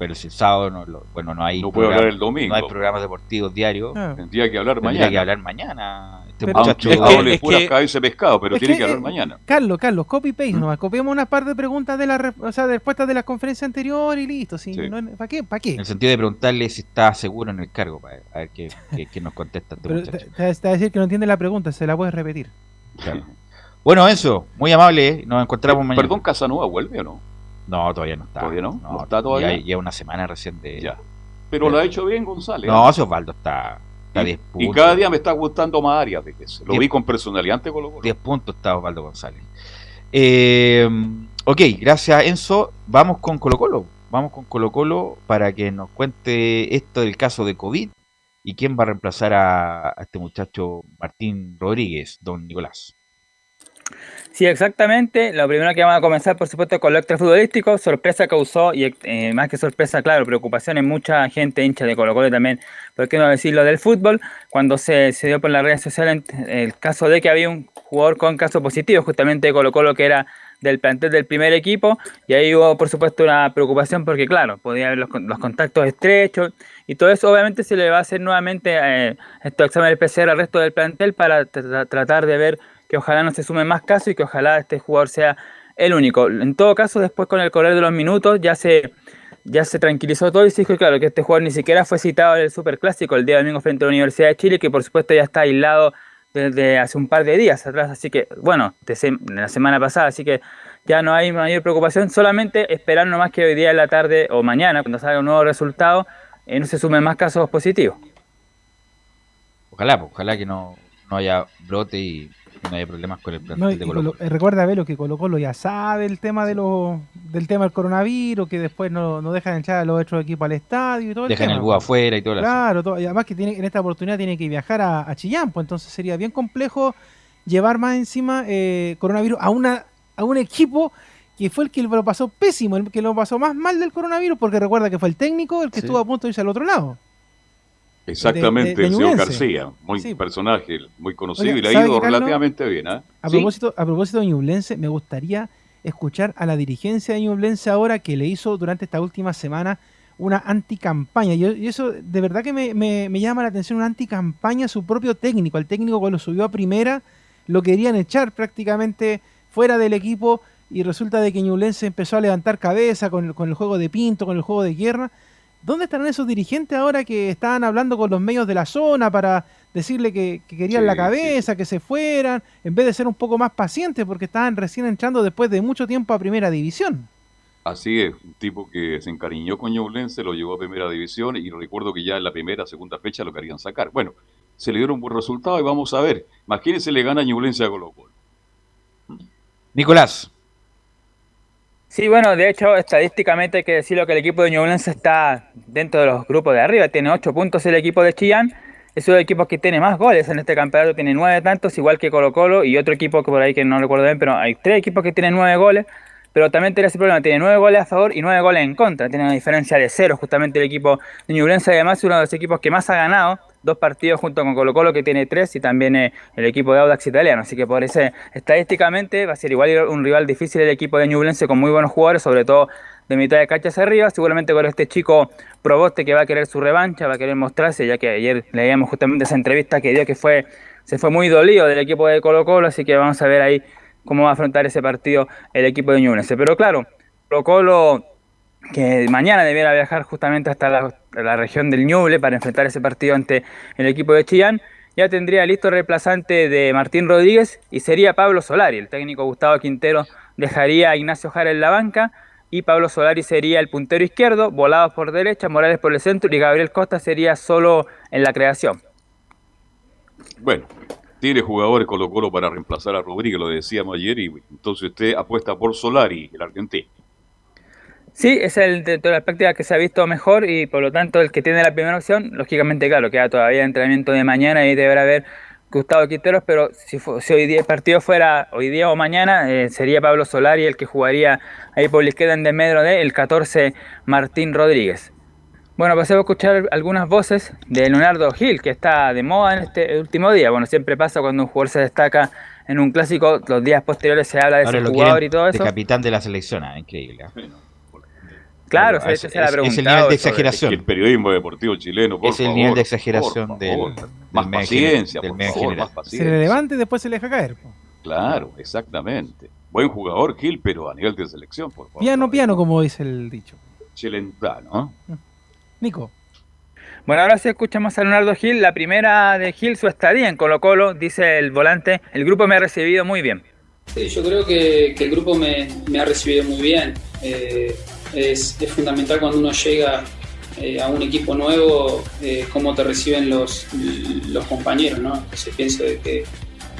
Pero si el sábado no, lo- bueno, no hay No puede hablar el domingo. No hay programas deportivos diarios. Ah. Tendría que hablar Tendría mañana. que hablar mañana. Este Pero- muchacho Es que- es pura que- cabeza de pescado, pero Es tiene que, que hablar eh, mañana. Carlos, Carlos, copy paste nomás. Copiamos una parte de preguntas de la, o sea, de respuestas de la conferencia anterior y listo. ¿sí? Sí. No- ¿Para qué? ¿Para qué? En el sentido de preguntarle si está seguro en el cargo, para a ver qué, (laughs) qué- qué nos contesta este Pero te, muchacho. te- te va a decir que no entiende la pregunta, se la puedes repetir. Claro. Bueno, eso, muy amable, ¿eh? nos encontramos mañana. Perdón, Casanova vuelve o no? No, todavía no está. ¿Todavía no? ¿No está todavía? ya- Lleva una semana recién de. Ya. Pero lo ha hecho bien González. No, ese Osvaldo está, está a 10 y, puntos. y cada día me está gustando más Arias de que se- Lo vi con personalidad ante Colo Colo. 10 puntos está Osvaldo González. Eh, ok, gracias Enzo. Vamos con Colo Colo. Vamos con Colo Colo para que nos cuente esto del caso de COVID y quién va a reemplazar a, a este muchacho Martín Rodríguez, don Nicolás. Sí, exactamente. Lo primero que vamos a comenzar, por supuesto, con lo extrafutbolístico. Sorpresa causó, y eh, más que sorpresa, claro, preocupación en mucha gente hincha de Colo Colo también, por qué no decirlo del fútbol, cuando se, dio por las redes sociales el caso de que había un jugador con caso positivo, justamente de Colo Colo, que era del plantel del primer equipo, y ahí hubo, por supuesto, una preocupación porque, claro, podía haber los, los contactos estrechos, y todo eso obviamente se le va a hacer nuevamente eh, estos exámenes PCR al resto del plantel para tra- tratar de ver que ojalá no se sumen más casos y que ojalá este jugador sea el único. En todo caso, después con el correr de los minutos ya se, ya se tranquilizó todo y se dijo, claro, que este jugador ni siquiera fue citado en el Superclásico el día domingo frente a la Universidad de Chile, que por supuesto ya está aislado desde hace un par de días atrás, así que, bueno, de, la semana pasada, así que ya no hay mayor preocupación, solamente esperar nomás que hoy día en la tarde o mañana, cuando salga un nuevo resultado, eh, no se sumen más casos positivos. Ojalá, ojalá que no, no haya brote y no haya problemas con el plantel No, de Colo- eh, recuerda, Velo, que Colo Colo ya sabe el tema de los, del tema del coronavirus, que después no, no dejan entrar a los otros equipos al estadio y todo el Dejan tema. el búho afuera y todo Claro, todo- y además que tiene, en esta oportunidad tiene que viajar a, a Chillán, pues entonces sería bien complejo llevar más encima eh, coronavirus a una a un equipo que fue el que lo pasó pésimo, el que lo pasó más mal del coronavirus, porque recuerda que fue el técnico el que Sí. estuvo a punto de irse al otro lado. Exactamente, de- de el señor. García, muy personaje, muy conocido Oiga, y le ha ¿sabe ido relativamente bien. ¿ah? A Sí, propósito, a propósito de Ñublense, me gustaría escuchar a la dirigencia de Ñublense ahora que le hizo durante esta última semana una anticampaña. Y, y eso de verdad que me, me- me llama la atención, una anticampaña a su propio técnico. Al técnico cuando subió a primera lo querían echar prácticamente fuera del equipo y resulta de que Ñublense empezó a levantar cabeza con el, con el juego de Pinto, con el juego de Guerra. ¿Dónde estarán esos dirigentes ahora que estaban hablando con los medios de la zona para decirle que, que querían Sí, la cabeza, que se fueran, en vez de ser un poco más pacientes porque estaban recién entrando después de mucho tiempo a primera división? Así es, un tipo que se encariñó con Ñublense, lo llevó a primera división y recuerdo que ya en la primera, segunda fecha lo querían sacar. Bueno, se le dieron un buen resultado y vamos a ver. Imagínense, le gana Ñublense a Colo Colo. Nicolás. Sí, bueno, de hecho, estadísticamente hay que decirlo que el equipo de Ñublense está dentro de los grupos de arriba. Tiene 8 puntos el equipo de Chillán. Es uno de los equipos que tiene más goles en este campeonato. Tiene 9 tantos, igual que Colo Colo y otro equipo que por ahí que no recuerdo bien, pero hay tres equipos que tienen 9 goles. Pero también tiene ese problema, tiene 9 goles a favor y 9 goles en contra. Tiene una diferencia de 0 justamente el equipo de Ñublense. Además es uno de los equipos que más ha ganado. Dos partidos junto con Colo Colo que tiene 3 y también eh, el equipo de Audax italiano. Así que por ese, estadísticamente va a ser igual un rival difícil el equipo de Ñublense con muy buenos jugadores, sobre todo de mitad de cancha hacia arriba. Seguramente con este chico Proboste que va a querer su revancha, va a querer mostrarse, ya que ayer leíamos justamente esa entrevista que dio que fue se fue muy dolido del equipo de Colo Colo, así que vamos a ver ahí cómo va a afrontar ese partido el equipo de Ñublense. Pero claro, Colo Colo que mañana debiera viajar justamente hasta la, región del Ñuble para enfrentar ese partido ante el equipo de Chillán. Ya tendría listo reemplazante de Martín Rodríguez y sería Pablo Solari. El técnico Gustavo Quintero dejaría a Ignacio Jara en la banca y Pablo Solari sería el puntero izquierdo, Volados por derecha, Morales por el centro y Gabriel Costa sería solo en la creación. Bueno, tiene jugadores Colo Colo para reemplazar a Rodríguez, lo decíamos ayer, y entonces usted apuesta por Solari, el argentino. Sí, es el de todas las prácticas que se ha visto mejor y por lo tanto el que tiene la primera opción, lógicamente, claro, queda todavía entrenamiento de mañana y deberá haber Gustavo Quinteros, pero si, fu- si hoy día el partido fuera hoy día o mañana, eh, sería Pablo Solari el que jugaría ahí por la izquierda en desmedro de el 14 Martín Rodríguez. Bueno, pasemos a escuchar algunas voces de Leonardo Gil, que está de moda en este último día. Bueno, siempre pasa cuando un jugador se destaca en un clásico, los días posteriores se habla de Ahora ese lo jugador y todo de eso. capitán de la selección, ah, increíble. ah. Claro, se, es- se la es- es el nivel de exageración. El periodismo deportivo chileno, por Es el favor, nivel de por exageración del, del Más paciencia, del por favor, general. más Se le paciencia. levanta y después se le deja caer. po. Claro, exactamente. Buen jugador, Gil, pero a nivel de selección, por favor. Piano, piano, como dice el dicho. Chilentano. ¿eh? Nico. Bueno, ahora sí escuchamos a Leonardo Gil. La primera de Gil, su estadía en Colo Colo, dice el volante, el grupo me ha recibido muy bien. Sí, yo creo que, que el grupo me, me ha recibido muy bien. Eh, es, fundamental cuando uno llega eh, a un equipo nuevo, eh, cómo te reciben los, los compañeros, ¿no? Entonces pienso de que,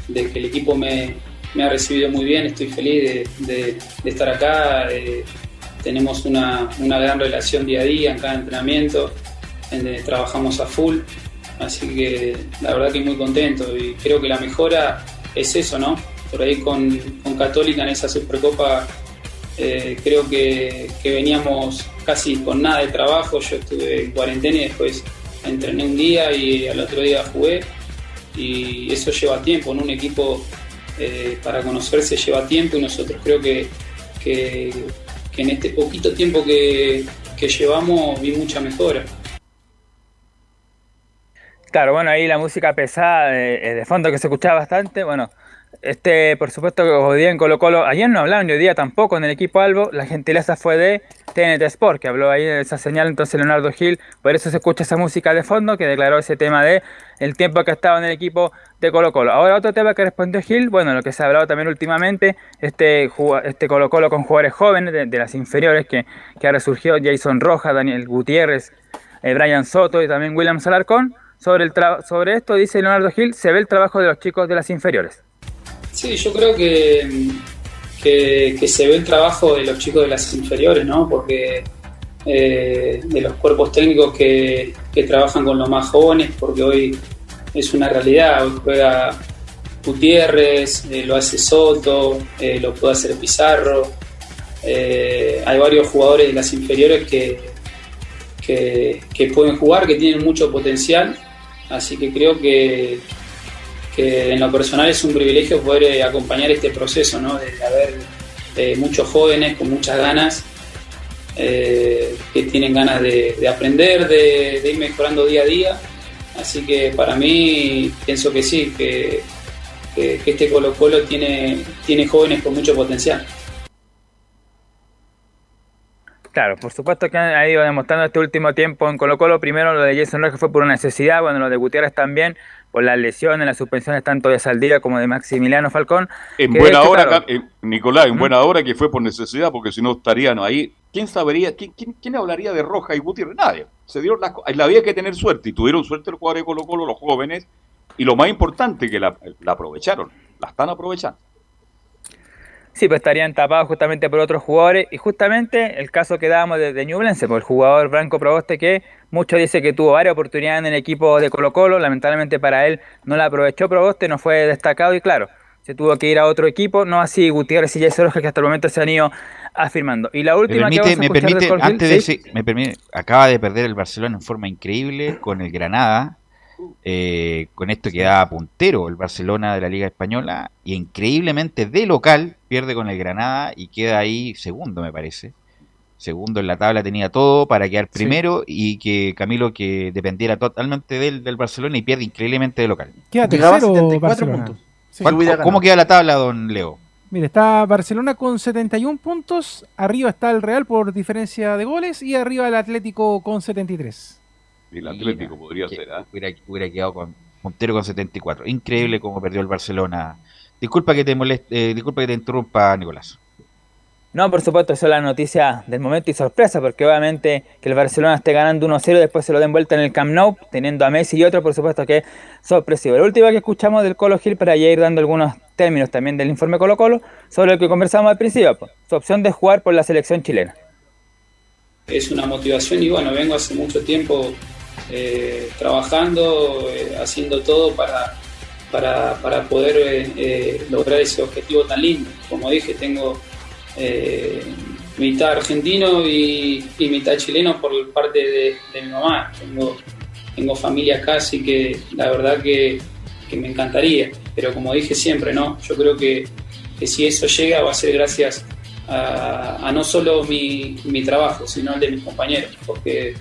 de el equipo me, ha recibido muy bien, estoy feliz de, estar acá. eh, tenemos una, una gran relación día a día en cada entrenamiento, en donde trabajamos a full, así que la verdad que muy contento y creo que la mejora es eso, ¿no? por ahí con, con Católica en esa Supercopa eh, creo que, veníamos casi con nada de trabajo, yo estuve en cuarentena y después entrené un día y al otro día jugué. Y eso lleva tiempo, en un equipo eh, para conocerse lleva tiempo y nosotros creo que, que, en este poquito tiempo que, que llevamos vi mucha mejora. Claro, bueno, ahí la música pesada de, de fondo que se escuchaba bastante, bueno, este, por supuesto hoy día en Colo Colo, ayer no hablaron hoy día tampoco en el equipo Albo, la gentileza fue de TNT Sport, que habló ahí de esa señal, entonces Leonardo Gil, por eso se escucha esa música de fondo, que declaró ese tema de el tiempo que ha estado en el equipo de Colo Colo. Ahora otro tema que respondió Gil, bueno, lo que se ha hablado también últimamente, este, este Colo Colo con jugadores jóvenes de, de las inferiores, que, que ha resurgido Jason Rojas, Daniel Gutiérrez, eh, Brian Soto y también William Salarcón. Sobre, el sobre esto dice Leonardo Gil, se ve el trabajo de los chicos de las inferiores. Sí, yo creo que, que, se ve el trabajo de los chicos de las inferiores, ¿no? Porque eh, de los cuerpos técnicos que, que, trabajan con los más jóvenes, porque hoy es una realidad, hoy juega Gutiérrez, eh, lo hace Soto, eh, lo puede hacer Pizarro, hay varios jugadores de las inferiores que, que pueden jugar, que tienen mucho potencial, así que creo que en lo personal es un privilegio poder eh, acompañar este proceso, ¿no? de, haber eh, muchos jóvenes con muchas ganas, eh, que tienen ganas de, de aprender, de, ir mejorando día a día. Así que para mí pienso que sí, que, este Colo Colo tiene, tiene jóvenes con mucho potencial. Claro, por supuesto que ha ido demostrando este último tiempo en Colo Colo. Primero lo de Jason Rojas fue por una necesidad, bueno, lo de Gutiérrez también, por las lesiones, las suspensiones tanto de Saldía como de Maximiliano Falcón. En buena hora, eh, Nicolás, en ¿Mm? buena hora que fue por necesidad, porque si no estarían ahí. ¿Quién sabería, quién, quién, quién hablaría de Rojas y Gutiérrez? Nadie. Se dieron las la había que tener suerte y tuvieron suerte los jugadores de Colo Colo, los jóvenes, y lo más importante que la, la aprovecharon, la están aprovechando. Sí, pues estarían tapados justamente por otros jugadores. Y justamente el caso que dábamos de, de Ñublense, por el jugador Branco Proboste que muchos dicen que tuvo varias oportunidades en el equipo de Colo Colo, lamentablemente para él no la aprovechó Proboste, no fue destacado. Y claro, se tuvo que ir a otro equipo, no así Gutiérrez y Jesse Rojas que hasta el momento se han ido afirmando. Y la última me permite, que me permite antes de ese, me permite, acaba de perder el Barcelona en forma increíble con el Granada eh, con esto queda puntero el Barcelona de la Liga Española y increíblemente de local pierde con el Granada y queda ahí segundo me parece segundo en la tabla tenía todo para quedar primero sí. y que Camilo que dependiera totalmente del, del Barcelona y pierde increíblemente de local queda tercero 74 puntos sí. ¿Cómo queda la tabla don Leo? Mire, está Barcelona con 71 puntos, arriba está el Real por diferencia de goles y arriba el Atlético con 73. El Atlético Mira, podría que, ser, ¿eh? hubiera, hubiera, quedado con puntero con 74. Increíble cómo perdió el Barcelona. Disculpa que te moleste, eh, disculpa que te interrumpa, Nicolás. No, por supuesto, eso es la noticia del momento y sorpresa, porque obviamente que el Barcelona esté ganando 1-0 después se lo den vuelta en el Camp Nou, teniendo a Messi y otro, por supuesto que es sorpresivo. La última que escuchamos del Colo Gil, para ya ir dando algunos términos también del informe Colo Colo, sobre el que conversamos al principio, pues, su opción de jugar por la selección chilena. Es una motivación y bueno, vengo hace mucho tiempo eh, trabajando, eh, haciendo todo para, para, para poder eh, lograr ese objetivo tan lindo. Como dije, tengo mitad argentino y, mitad chileno por parte de, mi mamá. Tengo, tengo familia acá, así que la verdad que, me encantaría. Pero como dije siempre, ¿no? yo creo que, que si eso llega va a ser gracias a, a no solo mi, mi trabajo, sino al de mis compañeros. Porque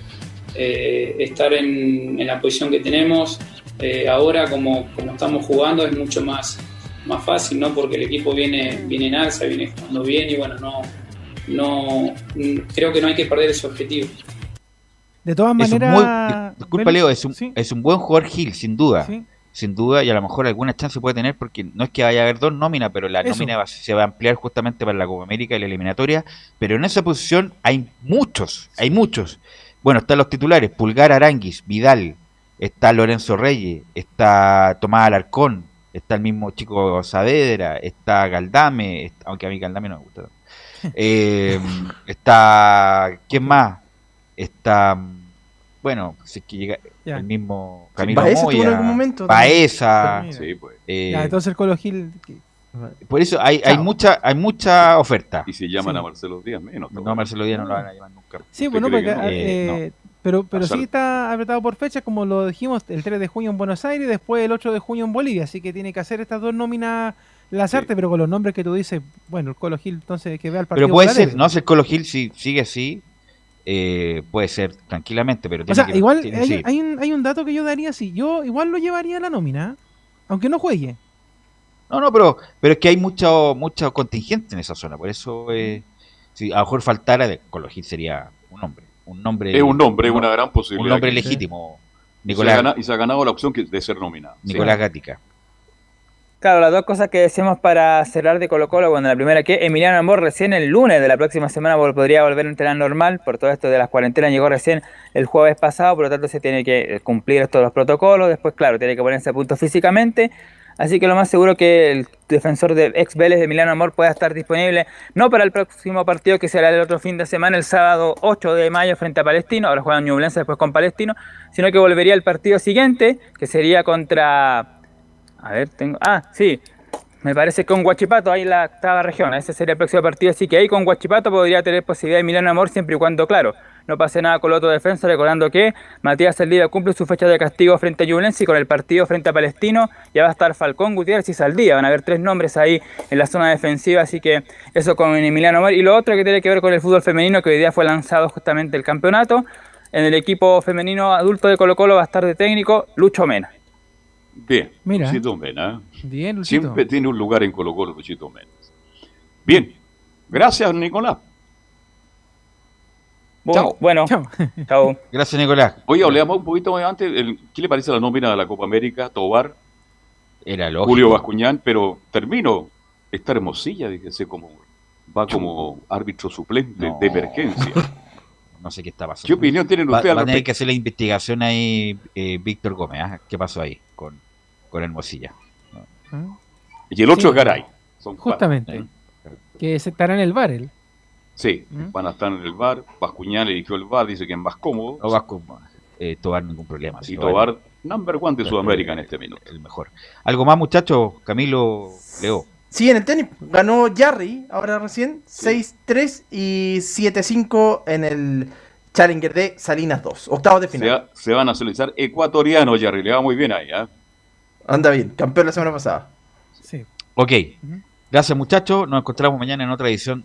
eh, estar en, en, la posición que tenemos eh, ahora como, como, estamos jugando es mucho más, más fácil, ¿no? Porque el equipo viene, viene en alza, viene jugando bien y bueno, no, no creo que no hay que perder ese objetivo. De todas maneras... disculpa Leo, es un, ¿sí? es un buen jugador Gil, sin duda. ¿Sí? Sin duda, y a lo mejor alguna chance puede tener, porque no es que vaya a haber dos nóminas, pero la Eso. nómina va, se va a ampliar justamente para la Copa América y la eliminatoria. Pero en esa posición hay muchos, hay muchos. Bueno, están los titulares, Pulgar Aranguis, Vidal, está Lorenzo Reyes, está Tomás Alarcón, está el mismo chico Saavedra, está Galdame, está, aunque a mí Galdame no me gusta. (laughs) Eh, está, ¿quién más? Está, bueno, si es que llega ya. el mismo Camilo Baeza Moya, en algún momento. Baeza, sí, pues. eh, ya, entonces el Colo Gil... Por eso hay, hay mucha hay mucha oferta. Y si llaman Sí. a Marcelo Díaz, menos. No, Marcelo Díaz no lo van a llamar nunca. Sí, ¿Usted bueno, porque, no? eh, Eh, pero, pero sí está apretado por fecha, como lo dijimos, el 3 de junio en Buenos Aires y después el 8 de junio en Bolivia, así que tiene que hacer estas dos nóminas Lazarte, pero con los nombres que tú dices, bueno, el Colo Gil, entonces que vea el partido. Pero puede ser, no sé, Colo Gil si sigue así, eh, puede ser tranquilamente, pero O tiene sea, que- igual tiene- hay, sí. hay un, hay un dato que yo daría, sí, yo igual lo llevaría a la nómina, aunque no juegue. No, no, pero, pero es que hay mucho, mucho contingente en esa zona, por eso eh, si a lo mejor faltara, de Colo Gil sería un nombre. Un nombre Es un nombre, es un- una gran posibilidad. Un nombre legítimo. Y se, Nicolás, ha y se ha ganado la opción que- de ser nominado. Sí. Nicolás Gatica. Claro, las dos cosas que decíamos para cerrar de Colo Colo, bueno, la primera que Emiliano Amor recién el lunes de la próxima semana vol- podría volver a entrenar normal, por todo esto de las cuarentenas llegó recién el jueves pasado, por lo tanto se tiene que eh, cumplir todos los protocolos, después claro, tiene que ponerse a punto físicamente, así que lo más seguro que el defensor de ex Vélez de Emiliano Amor pueda estar disponible, no para el próximo partido que será el otro fin de semana, el sábado 8 de mayo frente a Palestino, ahora juegan Ñublense después con Palestino, sino que volvería el partido siguiente, que sería contra... A ver, tengo... Ah, sí, me parece con Guachipato, ahí en la octava región. Ese sería el próximo partido. Así que ahí con Guachipato podría tener posibilidad Emiliano Amor siempre y cuando, claro, no pase nada con el otro defensa. Recordando que Matías Saldivia cumple su fecha de castigo frente a Ñublense y con el partido frente a Palestino ya va a estar Falcón, Gutiérrez y Saldivia. Van a haber tres nombres ahí en la zona defensiva. Así que eso con Emiliano Amor. Y lo otro que tiene que ver con el fútbol femenino, que hoy día fue lanzado justamente el campeonato. En el equipo femenino adulto de Colo Colo va a estar de técnico Lucho Mena. Bien, Mira. Luchito Mena. Bien, Luchito. Siempre tiene un lugar en Colo Colo, Luchito Mena. Bien, gracias Nicolás. Chao. Bueno, chao. (laughs) Gracias, Nicolás. Oye, hablamos un poquito más antes. el- ¿Qué le parece la nómina de la Copa América? Tobar, Era lógico. Julio Bascuñán, pero termino. Esta hermosilla, dígase, como va como árbitro suplente No. de emergencia. (laughs) No sé qué está pasando. ¿Qué opinión tienen ustedes va a tener que hacer la investigación ahí, eh, Víctor Gómez. ¿ah? ¿Qué pasó ahí con, con Hermosilla? Y el otro Sí. es Garay. Son cuatro. Justamente. Que se estará en el bar, él. Sí, van a estar en el bar. Bascuñán eligió el bar, dice que es más cómodo. O Vasco, eh, Tobar ningún problema. Y sí, Tobar, number one de Sudamérica en este minuto. El mejor. ¿Algo más, muchachos? Camilo, Leo. Sí, en el tenis ganó Jarry ahora recién 6-3 y 7-5 en el Challenger de Salinas 2, octavos de Se, final. va- se van a nacionalizar ecuatoriano, Jerry. Le va muy bien ahí, ¿ah? Anda bien, campeón la semana pasada. Sí. Ok. Gracias, muchachos. Nos encontramos mañana en otra edición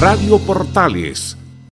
Radio Portales